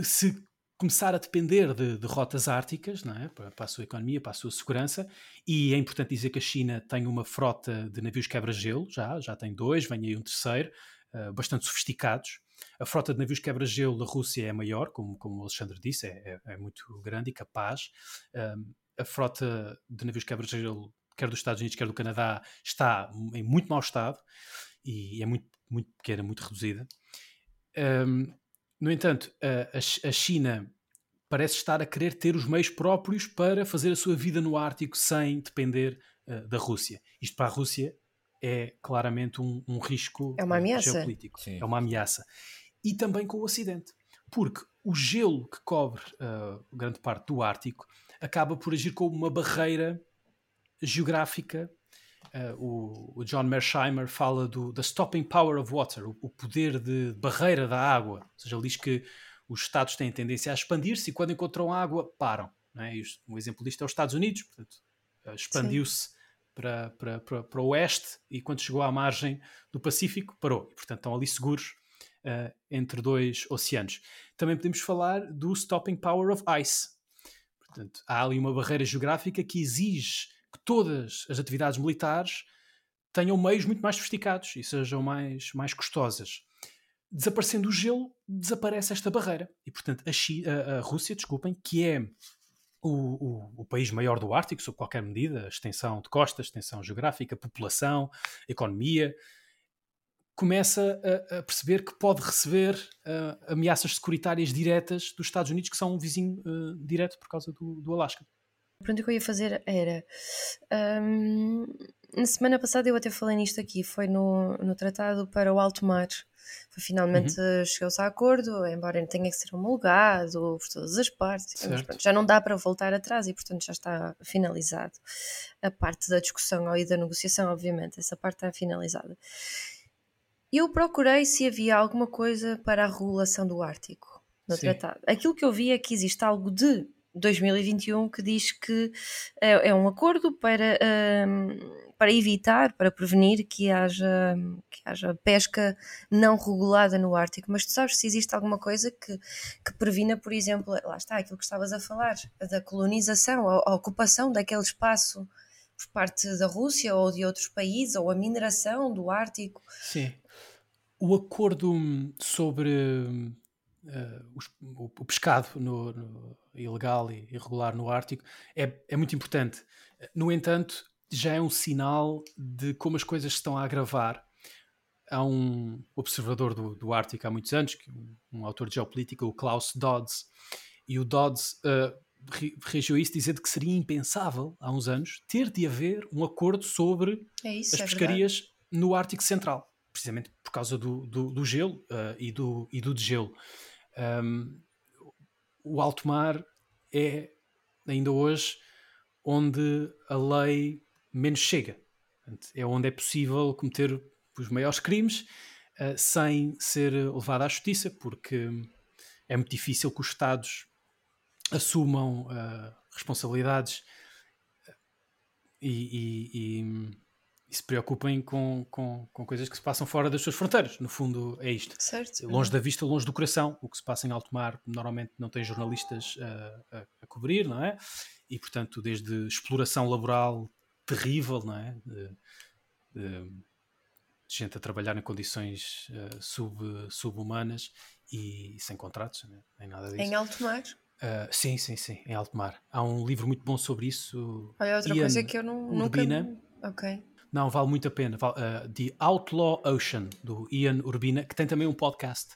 se começar a depender de, de rotas árticas é? para, a sua economia, para a sua segurança, e é importante dizer que a China tem uma frota de navios quebra-gelo, já, já tem dois, vem aí um terceiro, uh, bastante sofisticados. A frota de navios quebra-gelo da Rússia é maior, como, como o Alexandre disse, é, é, é muito grande e capaz. A frota de navios quebra-gelo, quer dos Estados Unidos, quer do Canadá, está em muito mau estado e é muito, muito pequena, muito reduzida. Um, no entanto, a, a, China parece estar a querer ter os meios próprios para fazer a sua vida no Ártico sem depender uh, da Rússia. Isto para a Rússia é claramente um, um risco é uma ameaça. geopolítico. Sim. É uma ameaça. E também com o Ocidente. Porque o gelo que cobre uh, grande parte do Ártico acaba por agir como uma barreira geográfica. Uh, o, o, John Mersheimer fala do da stopping power of water, o, o, poder de barreira da água. Ou seja, ele diz que os Estados têm tendência a expandir-se e quando encontram água, param. Não é? um exemplo disto é os Estados Unidos, portanto, uh, expandiu-se para, para, para, para o oeste e quando chegou à margem do Pacífico parou. E, portanto, estão ali seguros uh, entre dois oceanos. Também podemos falar do stopping power of ice. Portanto, há ali uma barreira geográfica que exige todas as atividades militares tenham meios muito mais sofisticados e sejam mais, mais custosas. Desaparecendo o gelo, desaparece esta barreira. E, portanto, a, a, a Rússia, desculpem, que é o, o, o, país maior do Ártico, sob qualquer medida, extensão de costas, extensão geográfica, população, economia, começa a, a perceber que pode receber uh, ameaças securitárias diretas dos Estados Unidos, que são um vizinho uh, direto por causa do, do Alasca. A pergunta que eu ia fazer era: um, na semana passada eu até falei nisto aqui, foi no, no Tratado para o Alto Mar finalmente uhum. chegou-se a acordo, embora tenha que ser homologado por todas as partes, mas, pronto, já não dá para voltar atrás e, portanto, já está finalizado. A parte da discussão e da negociação, obviamente, essa parte está finalizada. Eu procurei se havia alguma coisa para a regulação do Ártico no Sim. tratado. Aquilo que eu vi é que existe algo de 2021 que diz que é, é um acordo para, um, para evitar, para prevenir que haja, que haja pesca não regulada no Ártico. Mas tu sabes se existe alguma coisa que, que previna, por exemplo, lá está, aquilo que estavas a falar, da colonização, a, a ocupação daquele espaço por parte da Rússia ou de outros países, ou a mineração do Ártico. Sim. O acordo sobre uh, o, o, pescado no, no, ilegal e irregular no Ártico é, é muito importante. No entanto, já é um sinal de como as coisas estão a agravar. Há um observador do, do Ártico há muitos anos, que um, um autor de geopolítica, o Klaus Dodds, e o Dodds uh, reagiu a isso dizendo que seria impensável, há uns anos, ter de haver um acordo sobre é isso, as é pescarias verdade. no Ártico Central, precisamente por causa do, do, do gelo uh, e, do, e do degelo. Um, o alto mar é, ainda hoje, onde a lei menos chega. É onde é possível cometer os maiores crimes uh, sem ser levado à justiça, porque é muito difícil que os Estados assumam uh, responsabilidades e, e, e, e, se preocupem com, com, com, coisas que se passam fora das suas fronteiras. No fundo, é isto. Certo. Longe da vista, longe do coração. O que se passa em alto mar normalmente não tem jornalistas a, a, a cobrir, não é? E, portanto, desde exploração laboral terrível, não é? De, de, gente a trabalhar em condições uh, sub, subhumanas e sem contratos, né? nem nada disso. Em alto mar? Uh, sim, sim, sim, em alto mar. Há um livro muito bom sobre isso. Olha, outra Ian coisa que eu não, Urbina. nunca... Ok. Não, vale muito a pena. Vale, uh, The Outlaw Ocean, do Ian Urbina, que tem também um podcast.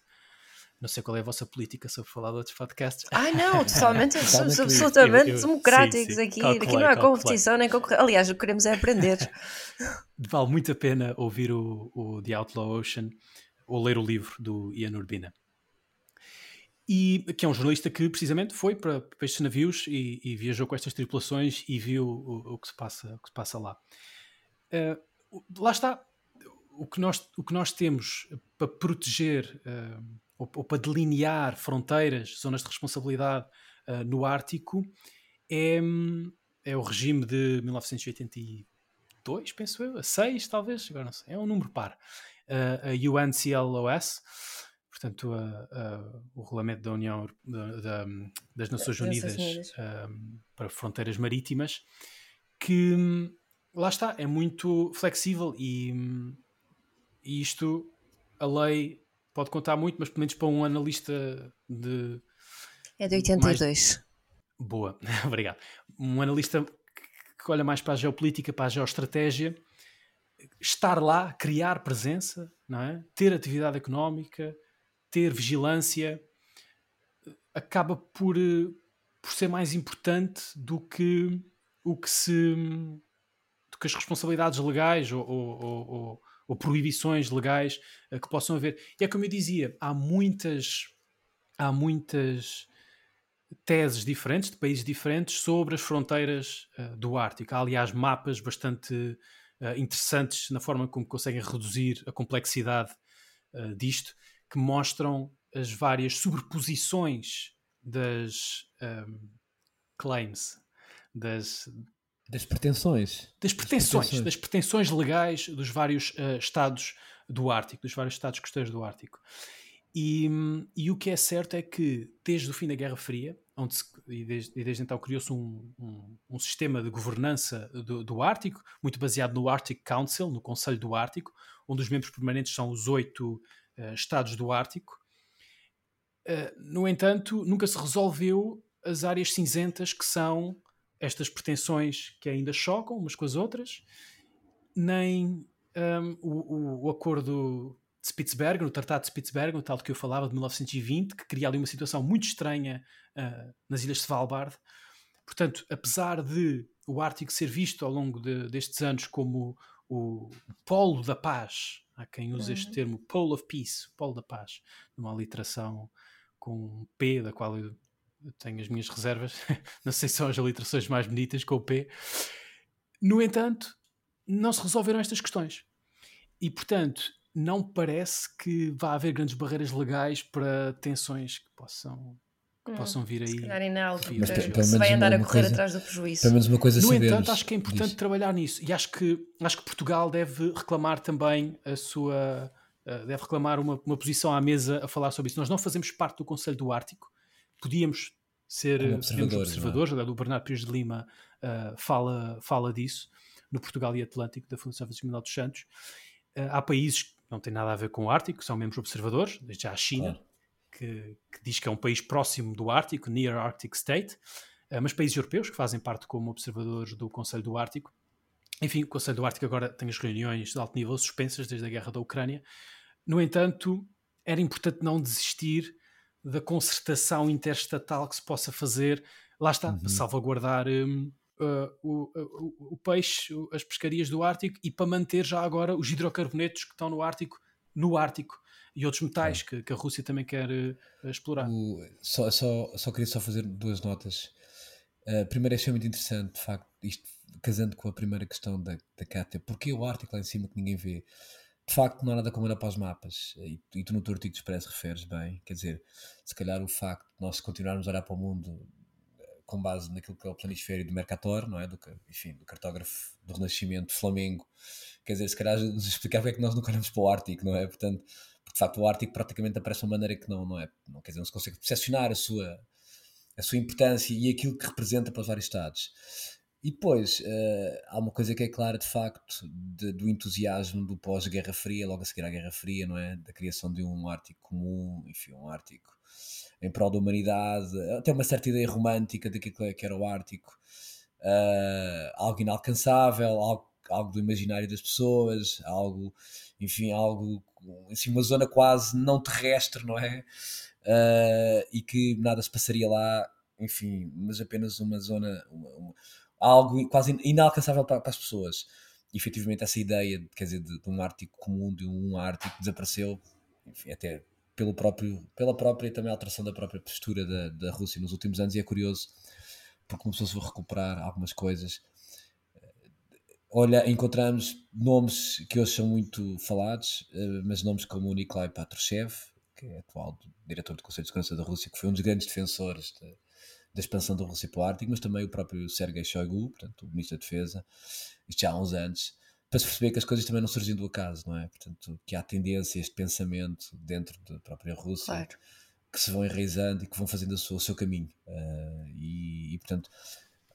Não sei qual é a vossa política sobre falar de outros podcasts. Ai não, totalmente, somos absolutamente eu, eu, democráticos sim, sim. aqui. Calculei, aqui não há competição nem concorrência. Aliás, o que queremos é aprender. vale muito a pena ouvir o, o The Outlaw Ocean ou ler o livro do Ian Urbina e que é um jornalista que precisamente foi para, para estes navios e, e, viajou com estas tripulações e viu o, o, que, se passa, o que se passa lá. Uh, lá está. O que, nós, o que nós temos para proteger uh, ou, ou, para delinear fronteiras, zonas de responsabilidade uh, no Ártico é, é o regime de 1982, penso eu, a 6 talvez, agora não sei, é um número par. a UNCLOS portanto, a, a, o regulamento da União da, da, das Nações Unidas, Unidas. Um, para fronteiras marítimas, que lá está, é muito flexível e, e, isto a lei pode contar muito, mas pelo menos para um analista de. É de 82. Mais... Boa, obrigado. Um analista que olha mais para a geopolítica, para a geoestratégia, estar lá, criar presença, não é? ter atividade económica, ter vigilância acaba por, eh, por ser mais importante do que o que se que as responsabilidades legais ou, ou, ou, ou proibições legais uh, que possam haver. E é como eu dizia, há muitas há muitas teses diferentes de países diferentes sobre as fronteiras uh, do Ártico. Há, aliás, mapas bastante uh, interessantes na forma como conseguem reduzir a complexidade disto que mostram as várias sobreposições das um, claims, das, das pretensões. Das pretensões, pretensões, das pretensões legais dos vários uh, estados do Ártico, dos vários estados costeiros do Ártico. E, e, o que é certo é que, desde o fim da Guerra Fria, onde se, e, desde, e, desde, então criou-se um, um, um, sistema de governança do, do, Ártico, muito baseado no Arctic Council, no Conselho do Ártico, onde os membros permanentes são os oito uh, estados do Ártico. Uh, no entanto, nunca se resolveu as áreas cinzentas que são estas pretensões que ainda chocam umas com as outras, nem um, o, o, acordo de Spitsbergen, o Tratado de Spitsbergen, o tal de que eu falava, de 1920, que cria ali uma situação muito estranha uh, nas ilhas de Svalbard. Portanto, apesar de o Ártico ser visto ao longo de, destes anos como o polo da paz Há quem use este uhum. termo Pole of Peace, Polo da Paz, numa literação com um P, da qual eu tenho as minhas reservas. não sei se são as literações mais bonitas com o P. No entanto, não se resolveram estas questões. E, portanto, não parece que vá haver grandes barreiras legais para tensões que possam que hum, possam vir aí. Se calhar ainda algo mas, se vai andar a correr coisa, atrás do prejuízo. Pelo menos uma coisa no entanto, acho que é importante trabalhar nisso e acho que, acho que Portugal deve reclamar também a sua. Uh, deve reclamar uma, uma posição à mesa a falar sobre isso. Nós não fazemos parte do Conselho do Ártico, podíamos ser observador, observadores, é? o Bernardo Pires de Lima uh, fala, fala disso no Portugal e Atlântico da Fundação Manuel dos Santos. Uh, há países que não têm nada a ver com o Ártico, são membros observadores, desde já a China, claro que, que, diz que é um país próximo do Ártico, Near Arctic State, uh, mas países europeus que fazem parte como observadores do Conselho do Ártico. Enfim, o Conselho do Ártico agora tem as reuniões de alto nível suspensas desde a guerra da Ucrânia. No entanto, era importante não desistir da concertação interestatal que se possa fazer, lá está, uhum. para salvaguardar um, uh, o, o, o, peixe, as pescarias do Ártico e para manter já agora os hidrocarbonetos que estão no Ártico no Ártico e outros metais que, que, a Rússia também quer uh, explorar. O, só, só, só queria só fazer duas notas. Uh, primeiro, achei muito interessante, de facto, isto casando com a primeira questão da, da Kátia, porque o Ártico lá em cima que ninguém vê? De facto, não há nada como olhar para os mapas, e, e tu no teu artigo expresso referes bem, quer dizer, se calhar o facto de nós continuarmos a olhar para o mundo eh, com base naquilo que é o planisfério do Mercator, não é? Do, enfim, do cartógrafo do Renascimento, Flamengo, quer dizer, se calhar nos explicar porque é que nós nunca olhamos para o Ártico, não é? Portanto, de facto o Ártico praticamente aparece de uma maneira que não, não é, não, quer dizer, não se consegue percepcionar a sua, a sua importância e aquilo que representa para os vários Estados. E depois, uh, há uma coisa que é clara de facto de, do entusiasmo do pós-Guerra Fria, logo a seguir à Guerra Fria, não é? Da criação de um Ártico comum, enfim, um Ártico em prol da humanidade, até uma certa ideia romântica daquilo que era o Ártico, uh, algo inalcançável, algo, algo do imaginário das pessoas, algo, enfim, algo, assim, uma zona quase não terrestre, não é? Uh, e que nada se passaria lá, enfim, mas apenas uma zona, uma, uma, algo quase inalcançável para, para, as pessoas. E efetivamente essa ideia, quer dizer, de, de um Ártico comum, de um Ártico desapareceu, enfim, até pelo próprio, pela própria também alteração da própria postura da, da Rússia nos últimos anos, e é curioso porque começou-se a recuperar algumas coisas. Olha, encontramos nomes que hoje são muito falados, eh, mas nomes como o Nikolai Patrushev, que é atual diretor do Conselho de Segurança da Rússia, que foi um dos grandes defensores de, da expansão da Rússia para o Ártico, mas também o próprio Sergei Shoigu, portanto, o Ministro da Defesa, isto já há uns anos, para se perceber que as coisas também não surgem do acaso, não é? Portanto, que há tendências de pensamento dentro da própria Rússia claro. que se vão enraizando e que vão fazendo o seu, o seu caminho. Uh, e, e, portanto,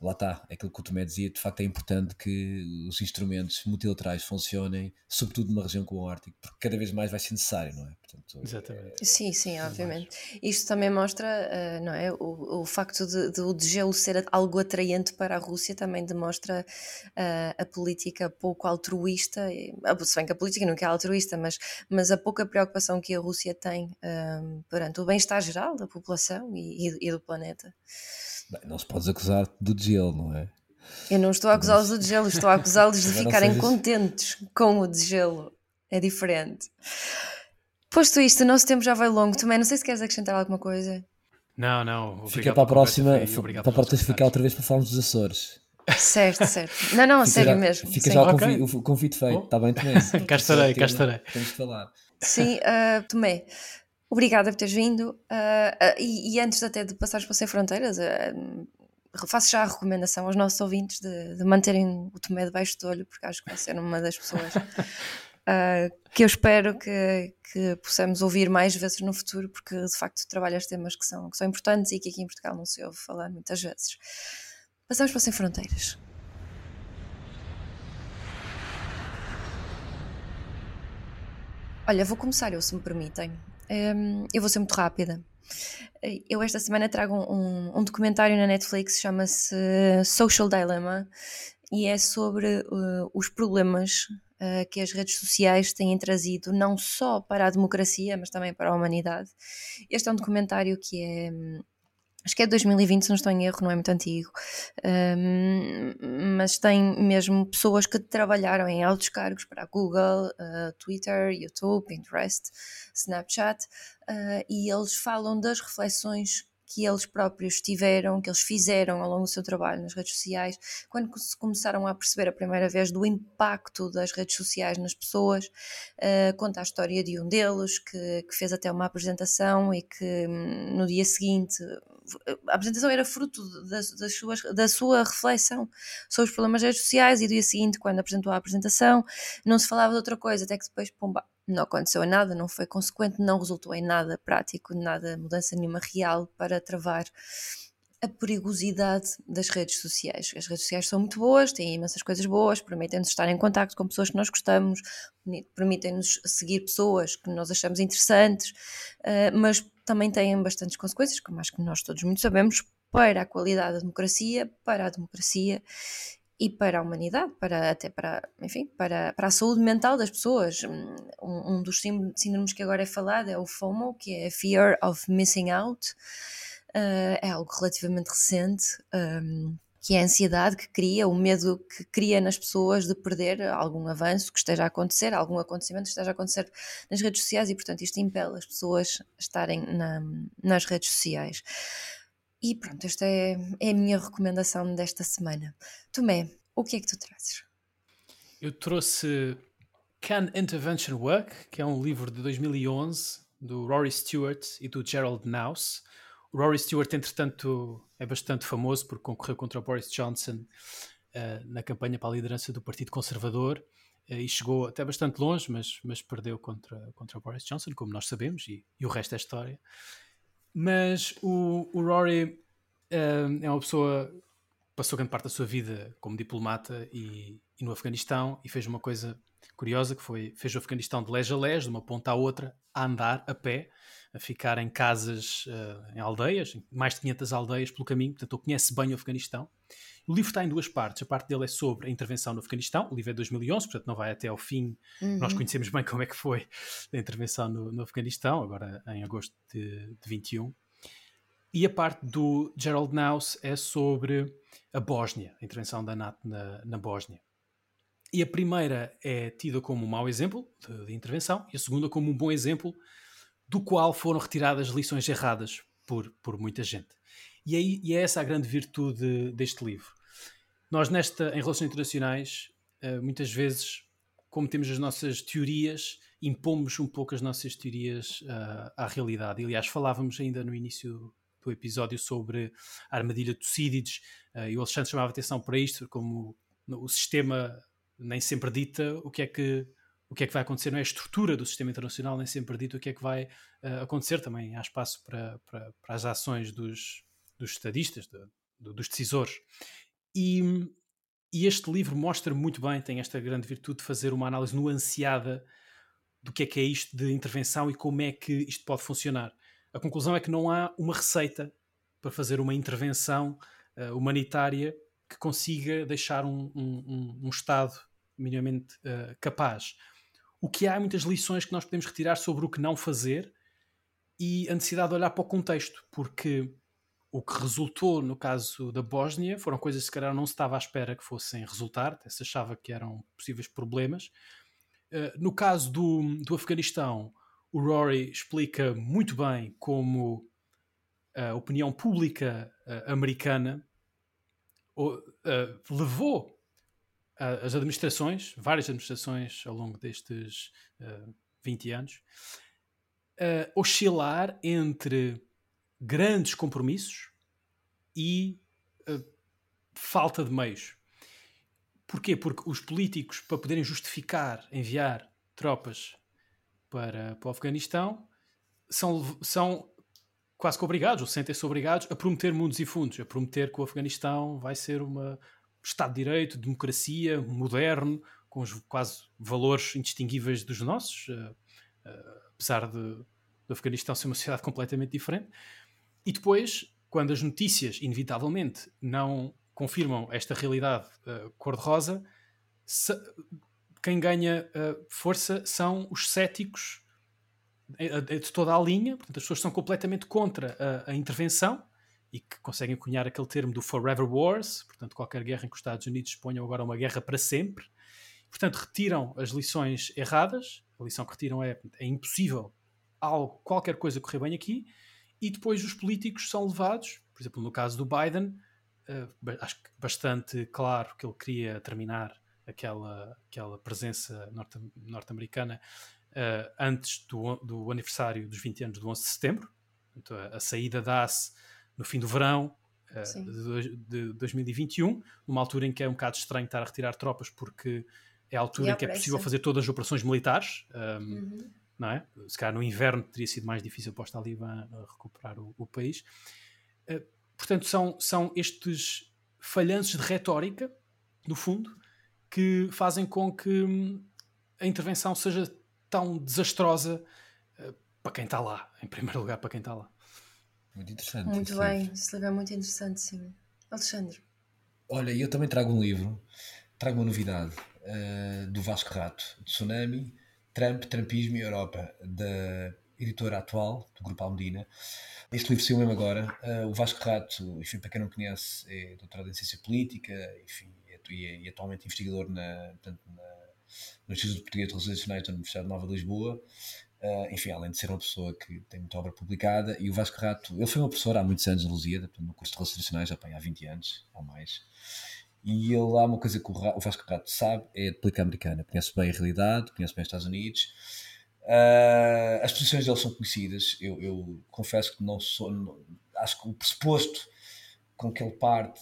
lá está, é aquilo que o Tomé dizia, de facto é importante que os instrumentos multilaterais funcionem, sobretudo numa região como o Ártico, porque cada vez mais vai ser necessário, não é? Portanto, Exatamente. É, sim, sim, é obviamente. Mais. Isto também mostra, uh, não é, o, o facto de, de o degelo ser algo atraente para a Rússia também demonstra uh, a política pouco altruísta, se bem que a política nunca é altruísta, mas, mas a pouca preocupação que a Rússia tem uh, perante o bem-estar geral da população e, e, e do planeta. Bem, não se pode acusar do degelo, não é? Eu não estou a acusá-los do degelo, estou a acusá-los de ficarem contentes com o degelo. É diferente. Posto isto, o nosso tempo já vai longo. Também não sei se queres acrescentar alguma coisa. Não, não. Obrigado Fica para a próxima, para a próxima ficar outra vez para falarmos dos Açores. Certo, certo. Não, não, a sério já, mesmo. Fica sim. já o, okay. convite, o convite feito, está bem também. cá estarei, cá estarei. Temos de falar. Sim, uh, Tomé, Obrigada por teres vindo. Uh, uh, e, e, antes até de passares para Sem Fronteiras, uh, faço já a recomendação aos nossos ouvintes de, de manterem o Tomé debaixo do olho, porque acho que vai ser uma das pessoas que eu espero que, que, possamos ouvir mais vezes no futuro, porque de facto trabalhas temas que são, que são importantes e que aqui em Portugal não se ouve falar muitas vezes. Passamos para Sem Fronteiras. Olha, vou começar eu, se me permitem. Um, eu vou ser muito rápida. Eu esta semana trago um, um documentário na Netflix, chama-se Social Dilemma, e é sobre uh, os problemas uh, que as redes sociais têm trazido, não só para a democracia, mas também para a humanidade. Este é um documentário que é acho que é 2020, se não estou em erro, não é muito antigo, um, mas tem mesmo pessoas que trabalharam em altos cargos para Google, uh, Twitter, YouTube, Pinterest, Snapchat, uh, e eles falam das reflexões que eles próprios tiveram, que eles fizeram ao longo do seu trabalho nas redes sociais, quando se começaram a perceber a primeira vez do impacto das redes sociais nas pessoas, uh, conta a história de um deles que, que fez até uma apresentação e que hum, no dia seguinte a apresentação era fruto das, das suas, da sua reflexão sobre os problemas das redes sociais e no dia seguinte, quando apresentou a apresentação, não se falava de outra coisa, até que depois, pumba, não aconteceu nada, não foi consequente, não resultou em nada prático, nada, mudança nenhuma real para travar a perigosidade das redes sociais. As redes sociais são muito boas, têm imensas coisas boas, permitem-nos estar em contato com pessoas que nós gostamos, permitem-nos seguir pessoas que nós achamos interessantes, uh, mas também têm bastantes consequências, como acho que nós todos muito sabemos, para a qualidade da democracia, para a democracia e para a humanidade, para até para, enfim, para, para a saúde mental das pessoas. Um, um dos síndromes que agora é falado é o FOMO, que é Fear of Missing Out. Uh, é algo relativamente recente, um, que é a ansiedade que cria, o medo que cria nas pessoas de perder algum avanço que esteja a acontecer, algum acontecimento que esteja a acontecer nas redes sociais e, portanto, isto impele as pessoas a estarem na, nas redes sociais. E pronto, esta é, é a minha recomendação desta semana. Tomé, o que é que tu trazes? Eu trouxe Can Intervention Work, que é um livro de 2011 do Rory Stewart e do Gerald Naus. O Rory Stewart, entretanto, é bastante famoso porque concorreu contra o Boris Johnson uh, na campanha para a liderança do Partido Conservador uh, e chegou até bastante longe, mas, mas perdeu contra, contra o Boris Johnson, como nós sabemos, e, e o resto é história. Mas o, o Rory uh, é uma pessoa passou grande parte da sua vida como diplomata e, e, no Afeganistão e fez uma coisa curiosa que foi fez o Afeganistão de leste a leste, de uma ponta à outra, a andar a pé, a ficar em casas, uh, em aldeias, mais de 500 aldeias pelo caminho, portanto ele conhece bem o Afeganistão. O livro está em duas partes. A parte dele é sobre a intervenção no Afeganistão. O livro é de 2011, portanto não vai até ao fim. Uhum. Nós conhecemos bem como é que foi a intervenção no, no Afeganistão, agora em agosto de, de 21. E a parte do Gerald Naus é sobre a Bósnia, a intervenção da NATO na, na Bósnia. E a primeira é tida como um mau exemplo de, de, intervenção e a segunda como um bom exemplo do qual foram retiradas lições erradas por, por muita gente. E, aí, e é essa a grande virtude deste livro. Nós, nesta, em relações internacionais, eh, muitas vezes, como temos as nossas teorias, impomos um pouco as nossas teorias uh, à realidade. aliás, falávamos ainda no início do episódio sobre a armadilha de Tucídides, uh, e o Alexandre chamava atenção para isto, como o sistema nem sempre dita o que é que o que é que vai acontecer, não é a estrutura do sistema internacional, nem sempre dita o que é que vai uh, acontecer. Também há espaço para, para, para as ações dos, dos estadistas, de, dos decisores. E, e, este livro mostra muito bem, tem esta grande virtude de fazer uma análise nuanceada do que é que é isto de intervenção e como é que isto pode funcionar. A conclusão é que não há uma receita para fazer uma intervenção uh, humanitária que consiga deixar um, um, um Estado minimamente uh, capaz. O que há é muitas lições que nós podemos retirar sobre o que não fazer e a necessidade de olhar para o contexto, porque o que resultou no caso da Bósnia foram coisas que se calhar não se estava à espera que fossem resultar, se achava que eram possíveis problemas. Uh, no caso do, do Afeganistão, o Rory explica muito bem como a opinião pública uh, americana uh, levou as administrações, várias administrações ao longo destes 20 anos, a oscilar entre grandes compromissos e falta de meios. Porquê? Porque os políticos, para poderem justificar enviar tropas para, para o Afeganistão são, são quase que obrigados, ou sentem-se obrigados a prometer mundos e fundos, a prometer que o Afeganistão vai ser um Estado de Direito, democracia, moderno, com os quase valores indistinguíveis dos nossos, uh, uh, apesar de, do Afeganistão ser uma sociedade completamente diferente. E depois, quando as notícias, inevitavelmente, não confirmam esta realidade uh, cor-de-rosa, quem ganha força são os céticos de toda a linha, portanto, as pessoas são completamente contra a, a, intervenção e que conseguem cunhar aquele termo do Forever Wars, portanto, qualquer guerra em que os Estados Unidos exponham agora uma guerra para sempre. Portanto, retiram as lições erradas, a lição que retiram é é impossível algo, qualquer coisa correr bem aqui, e depois os políticos são levados, por exemplo, no caso do Biden, uh, acho que bastante claro que ele queria terminar aquela, aquela presença norte-americana uh, antes do, do aniversário dos 20 anos do 11 de setembro. Então, a, a saída dá-se no fim do verão uh, de, de, 2021, numa altura em que é um bocado estranho estar a retirar tropas porque é a altura em que é possível fazer todas as operações militares. Um, ehm, uhum. não é? Se calhar no inverno teria sido mais difícil para os talibã recuperar o, o país. Uh, portanto, são, são estes falhanços de retórica, no fundo, que fazem com que hum, a intervenção seja tão desastrosa uh, para quem está lá, em primeiro lugar, para quem está lá. Muito interessante. Muito bem, livro. esse livro é muito interessante, sim. Alexandre. Olha, eu também trago um livro, trago uma novidade uh, do Vasco Rato, Tsunami, Trump, Trumpismo e Europa, da editora atual, do Grupo Almedina. Este livro saiu mesmo agora. Uh, o Vasco Rato, enfim, para quem não conhece, é doutorado em Ciência Política, enfim, e, é, e atualmente investigador na, portanto, na, no Instituto Português de Relações Internacionais da Universidade Nova de Lisboa. Uh, enfim, além de ser uma pessoa que tem muita obra publicada, e o Vasco Rato, ele foi uma professora há muitos anos na Lusíada, no curso de Relações Internacionais, já bem, há 20 anos ou mais. E ele há uma coisa que o Vasco Rato sabe, é a política americana. Conhece bem a realidade, conhece bem os Estados Unidos. Uh, as posições dele são conhecidas. Eu, eu confesso que não sou. Não, acho que o pressuposto com que ele parte,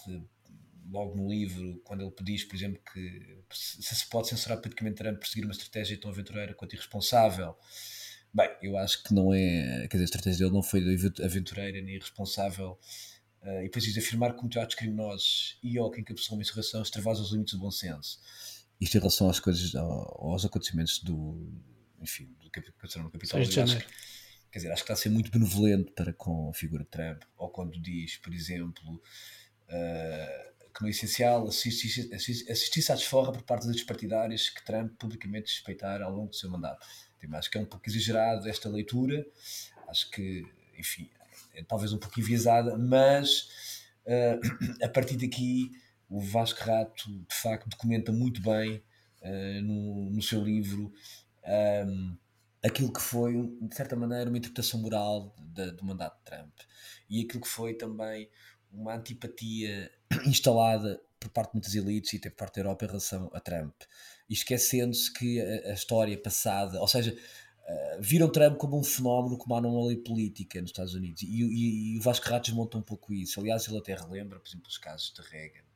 logo no livro, quando ele diz, por exemplo, que se, se pode censurar politicamente Trump por seguir uma estratégia tão aventureira quanto irresponsável Bem, eu acho que não é. Quer dizer, a estratégia dele não foi aventureira nem irresponsável. Uh, e depois diz afirmar que cometeu atos criminosos e ou que encapsulou uma insurreição extravasa os limites do bom senso. Isto em relação às coisas, aos acontecimentos do. Enfim, do que aconteceram no Capitólio. Quer dizer, acho que está a ser muito benevolente para com a figura de Trump. Ou quando diz, por exemplo, uh, que no essencial assistisse, assistisse à desforra por parte dos partidários que Trump publicamente respeitar ao longo do seu mandato Acho que é um pouco exagerado esta leitura, acho que, enfim, é talvez um pouco enviesada, mas uh, a partir daqui o Vasco Rato de facto documenta muito bem uh, no, no seu livro um, ehm, aquilo que foi, de certa maneira, uma interpretação moral do mandato de Trump e aquilo que foi também uma antipatia instalada por parte de muitas elites e até por parte da Europa em relação a Trump e esquecendo-se que a, a, história passada, ou seja, uh, viram Trump como um fenómeno, como uma anomalia política nos Estados Unidos. E, e, e o Vasco Ratos monta um pouco isso. Aliás, ele até relembra, por exemplo, os casos de Reagan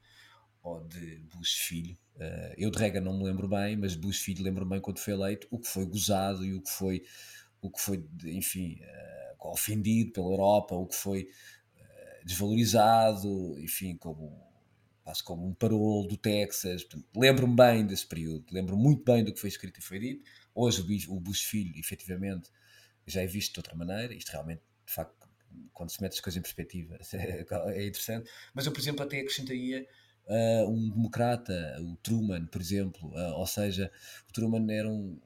ou de Bush Filho. Uh, eu de Reagan não me lembro bem, mas Bush Filho lembro bem quando foi eleito, o que foi gozado e o que foi, o que foi enfim, uh, ofendido pela Europa, o que foi desvalorizado, enfim, como quase como um parol do Texas. Lembro-me bem desse período, lembro muito bem do que foi escrito e foi dito. Hoje o Bush Filho, efetivamente, já é visto de outra maneira. Isto realmente, de facto, quando se mete as coisas em perspectiva, é interessante. Mas eu, por exemplo, até acrescentaria uh, um democrata, o Truman, por exemplo. Uh, ou seja, o Truman era um,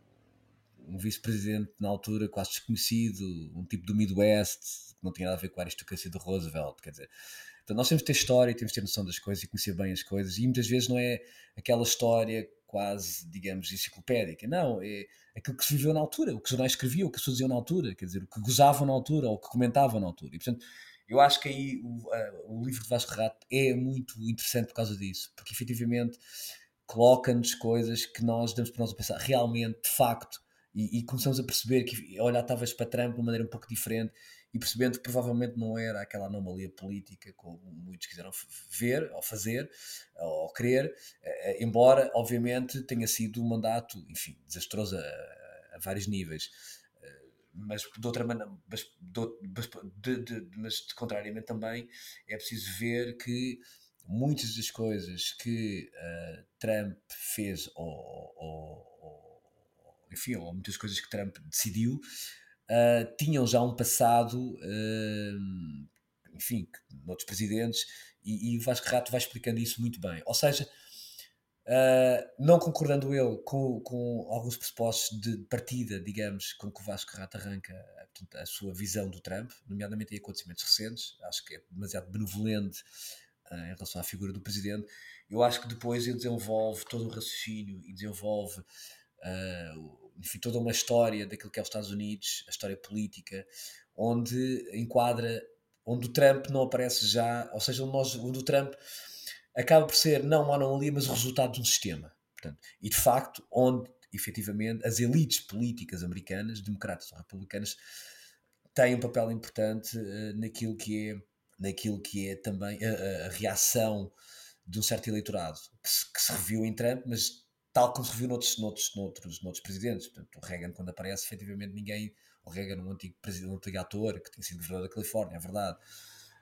um vice-presidente na altura quase desconhecido, um tipo do Midwest, que não tinha nada a ver com a aristocracia do Roosevelt. Quer dizer, Portanto, nós temos de ter história, temos de ter noção das coisas e conhecer bem as coisas, e muitas vezes não é aquela história quase, digamos, enciclopédica, não, é aquilo que se viveu na altura, o que os jornais escreviam, o que pessoas diziam na altura, quer dizer, o que gozavam na altura ou o que comentavam na altura. E, portanto, eu acho que aí o, o livro de Vasco Rato é muito interessante por causa disso, porque efetivamente coloca-nos coisas que nós damos para nós a pensar realmente, de facto, e, e começamos a perceber que olhar talvez para Trump de uma maneira um pouco diferente e percebendo que provavelmente não era aquela anomalia política como muitos quiseram ver ou fazer ou querer, eh, eh, embora obviamente tenha sido um mandato, enfim, desastroso a, a vários níveis. Eh, mas de outra maneira, mas, de, de, de, mas contrariamente também é preciso ver que muitas das coisas que uh, Trump fez ou, ou, ou, enfim, ou muitas coisas que Trump decidiu uh, tinham já um passado, uh, enfim, outros presidentes, e, e o Vasco Rato vai explicando isso muito bem. Ou seja, uh, não concordando eu com, com alguns pressupostos de partida, digamos, com que o Vasco Rato arranca portanto, a sua visão do Trump, nomeadamente em acontecimentos recentes, acho que é demasiado benevolente em relação à figura do presidente. Eu acho que depois ele desenvolve todo o raciocínio e desenvolve uh, enfim, toda uma história daquilo que é os Estados Unidos, a história política, onde enquadra, onde o Trump não aparece já, ou seja, onde, nós, onde o Trump acaba por ser não uma anomalia, mas o resultado de um sistema. Portanto, e de facto, onde efetivamente as elites políticas americanas, democratas ou republicanas, têm um papel importante uh, naquilo que é naquilo que é também a, a, reação de um certo eleitorado que se, que se reviu em Trump, mas tal como se viu noutros, noutros, noutros, noutros presidentes. Portanto, o Reagan, quando aparece, efetivamente ninguém. O Reagan, um antigo, presidente, um antigo ator que tinha sido governador da Califórnia, é verdade.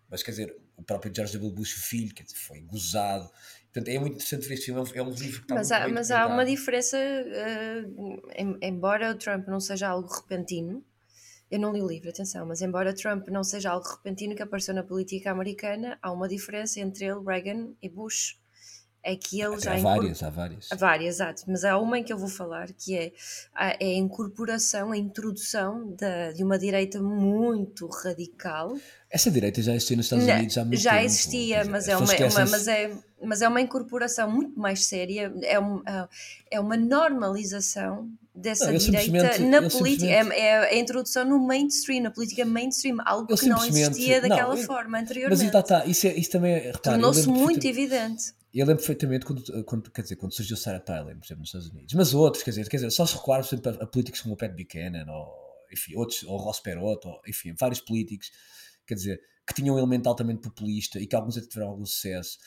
Mas quer dizer, o próprio George W. Bush, o filho, quer dizer, foi gozado. Portanto, é muito interessante ver este filme. É um é livro que está Mas, há, mas há uma diferença, uh, embora o Trump não seja algo repentino, eu não li o livro, atenção, mas embora Trump não seja algo repentino que apareceu na política americana, há uma diferença entre ele, Reagan e Bush é que ele já. Há várias, há várias. Há várias, exato. Mas há uma em que eu vou falar que é a, é a incorporação, a introdução de, de uma direita muito radical. Essa direita já existia nos Estados Unidos há muito já tempo. Já existia, mas é, uma, uma, mas, é, mas é uma incorporação muito mais séria, é, um, é uma normalização dessa Não, direita na política. É, é a introdução no mainstream, na política mainstream, algo que não existia daquela não, eu- forma Mas anteriormente. isso, lá está, isso, é, isso também é. Tornou-se muito evidente. Eu lembro perfeitamente quando, quando, quer dizer, quando surgiu Sarah Palin, por exemplo, nos Estados Unidos. Mas outros, quer dizer, quer dizer só se recuar, por exemplo, a, a políticos como o Pat Buchanan, ou, enfim, outros, ou Ross Perot, ou, enfim, vários políticos, quer dizer, que tinham um elemento altamente populista e que alguns até tiveram algum sucesso.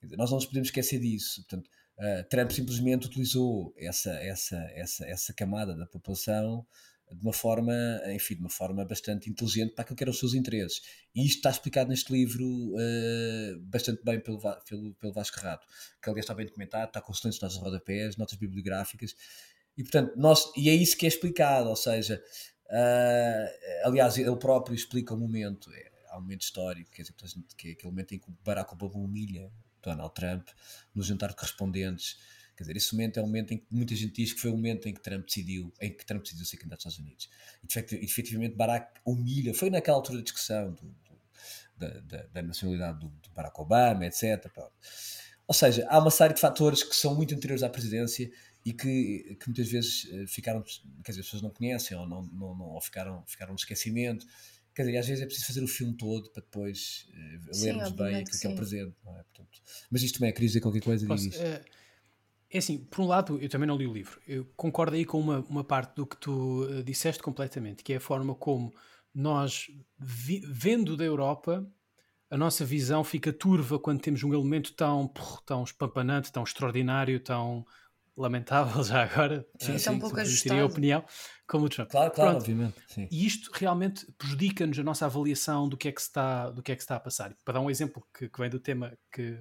Dizer, nós não nos podemos esquecer disso. Portanto, uh, Trump simplesmente utilizou essa, essa, essa, essa camada da população de uma forma, enfim, de uma forma bastante inteligente para aquilo que eram os seus interesses. E isto está explicado neste livro uh, bastante bem pelo, pelo, pelo Vasco Rato, que aliás está bem documentado, está com excelentes notas de rodapés, notas bibliográficas, e portanto, nós, e é isso que é explicado, ou seja, uh, aliás, ele próprio explica o momento, é, há um momento histórico, quer dizer, que, é aquele momento em que Barack Obama humilha Donald Trump no jantar de correspondentes. Quer dizer, esse momento é um momento em que muita gente diz que foi o momento em que Trump decidiu, em que Trump decidiu ser candidato aos Estados Unidos. E efetivamente Barack humilha, foi naquela altura da discussão do- do- da, da- da nacionalidade do, do Barack Obama, etc. pronto. Ou seja, há uma série de fatores que são muito anteriores à presidência e que, que muitas vezes eh, ficaram, quer dizer, as pessoas não conhecem ou, não, não, não- ou ficaram, ficaram no esquecimento. Quer dizer, às vezes é preciso fazer o filme todo para depois Sim, lermos bem obviamente aquilo que é o sim. presente. Não é? Portanto, mas isto também é, querias dizer qualquer coisa? Posso, Diz isto. É assim, por um lado, eu também não li o livro. Eu concordo aí com uma, uma parte do que tu eh, disseste completamente, que é a forma como nós, vi- vendo da Europa, a nossa visão fica turva quando temos um elemento tão, porra, tão espampanante, tão extraordinário, tão lamentável já agora. Sim, eh, sim, Tão pouco ajustado. teria opinião, como o Trump. Claro, claro, Pronto. obviamente. Sim. E isto realmente prejudica-nos a nossa avaliação do que é que se está, do que é que está a passar. Para dar um exemplo que, que vem do tema que,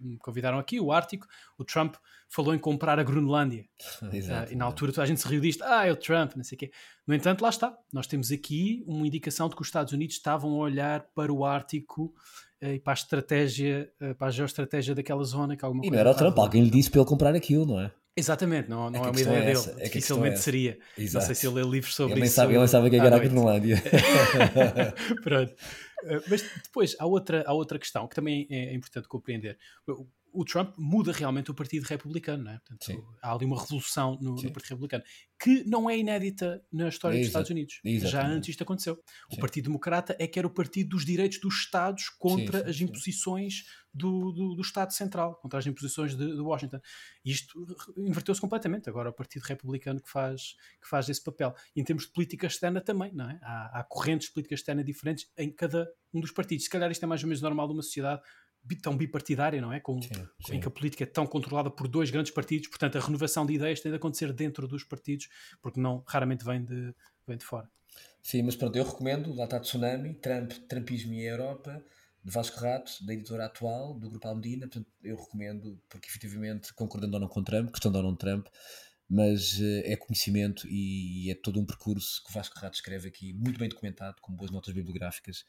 me convidaram aqui, o Ártico, o Trump falou em comprar a Groenlândia. Exato, Ah, e na altura toda a gente se riu disto, ah, é o Trump, não sei o quê. No entanto, lá está. Nós temos aqui uma indicação de que os Estados Unidos estavam a olhar para o Ártico eh, e para a estratégia, eh, para a geoestratégia daquela zona. Que alguma E não era o Trump, alguém lhe disse para ele comprar aquilo, não é? Exatamente, não, não é, a uma ideia é dele. é é Dificilmente essa. seria. Não Exato. sei se ele lê livros sobre Ele isso. sabe, ele sabe o que é era a. Groenlândia. Pronto. Uh, Mas depois há outra, há outra questão que também é importante compreender. O, o Trump muda realmente o Partido Republicano, não é? Portanto, há ali uma revolução no, no. Partido Republicano que não é inédita na história dos Exato. Estados Unidos. Já Exatamente. antes isto aconteceu. O Sim. Partido Democrata é que era o partido dos direitos dos Estados contra Sim, sim, as imposições do, do, do Estado Central, contra as imposições de, de Washington. E isto inverteu-se completamente. Agora é o Partido Republicano que faz, que faz esse papel. E em termos de política externa também, não é? Há, há correntes de política externa diferentes em cada um dos partidos. Se calhar isto é mais ou menos normal de uma sociedade tão bipartidária, não é? Com, Sim, em sim. que a política é tão controlada por dois grandes partidos, portanto a renovação de ideias tem de acontecer dentro dos partidos, porque não raramente vem de, vem de fora. Sim, mas pronto, eu recomendo, lá está Tsunami, Trump, Trumpismo e a Europa, de Vasco Rato, da editora atual, do Grupo Almedina, portanto eu recomendo, porque efetivamente, concordando ou não com Trump, gostando ou não de Trump, mas eh, é conhecimento e é todo um percurso que o Vasco Rato escreve aqui, muito bem documentado, com boas notas bibliográficas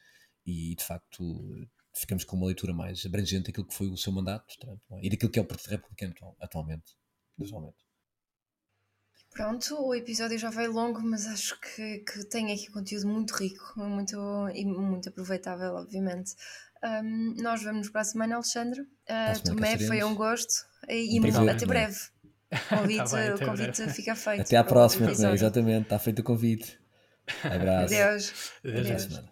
e de facto ficamos com uma leitura mais abrangente daquilo que foi o seu mandato Trump, não é? e daquilo que é o Partido Republicano atual- atualmente. Atualmente. Pronto, o episódio já vai longo, mas acho que, que tem aqui conteúdo muito rico muito, e muito aproveitável, obviamente. Um, nós vemos para a semana, Alexandre. Uh, a semana cá Tomé, foi um gosto e, e Um prazer, até breve. O convite, Tá bem, até o convite breve. fica feito. Até à próxima, Tomé, exatamente, está feito o convite. Abraço. Adeus. Adeus. À Adeus.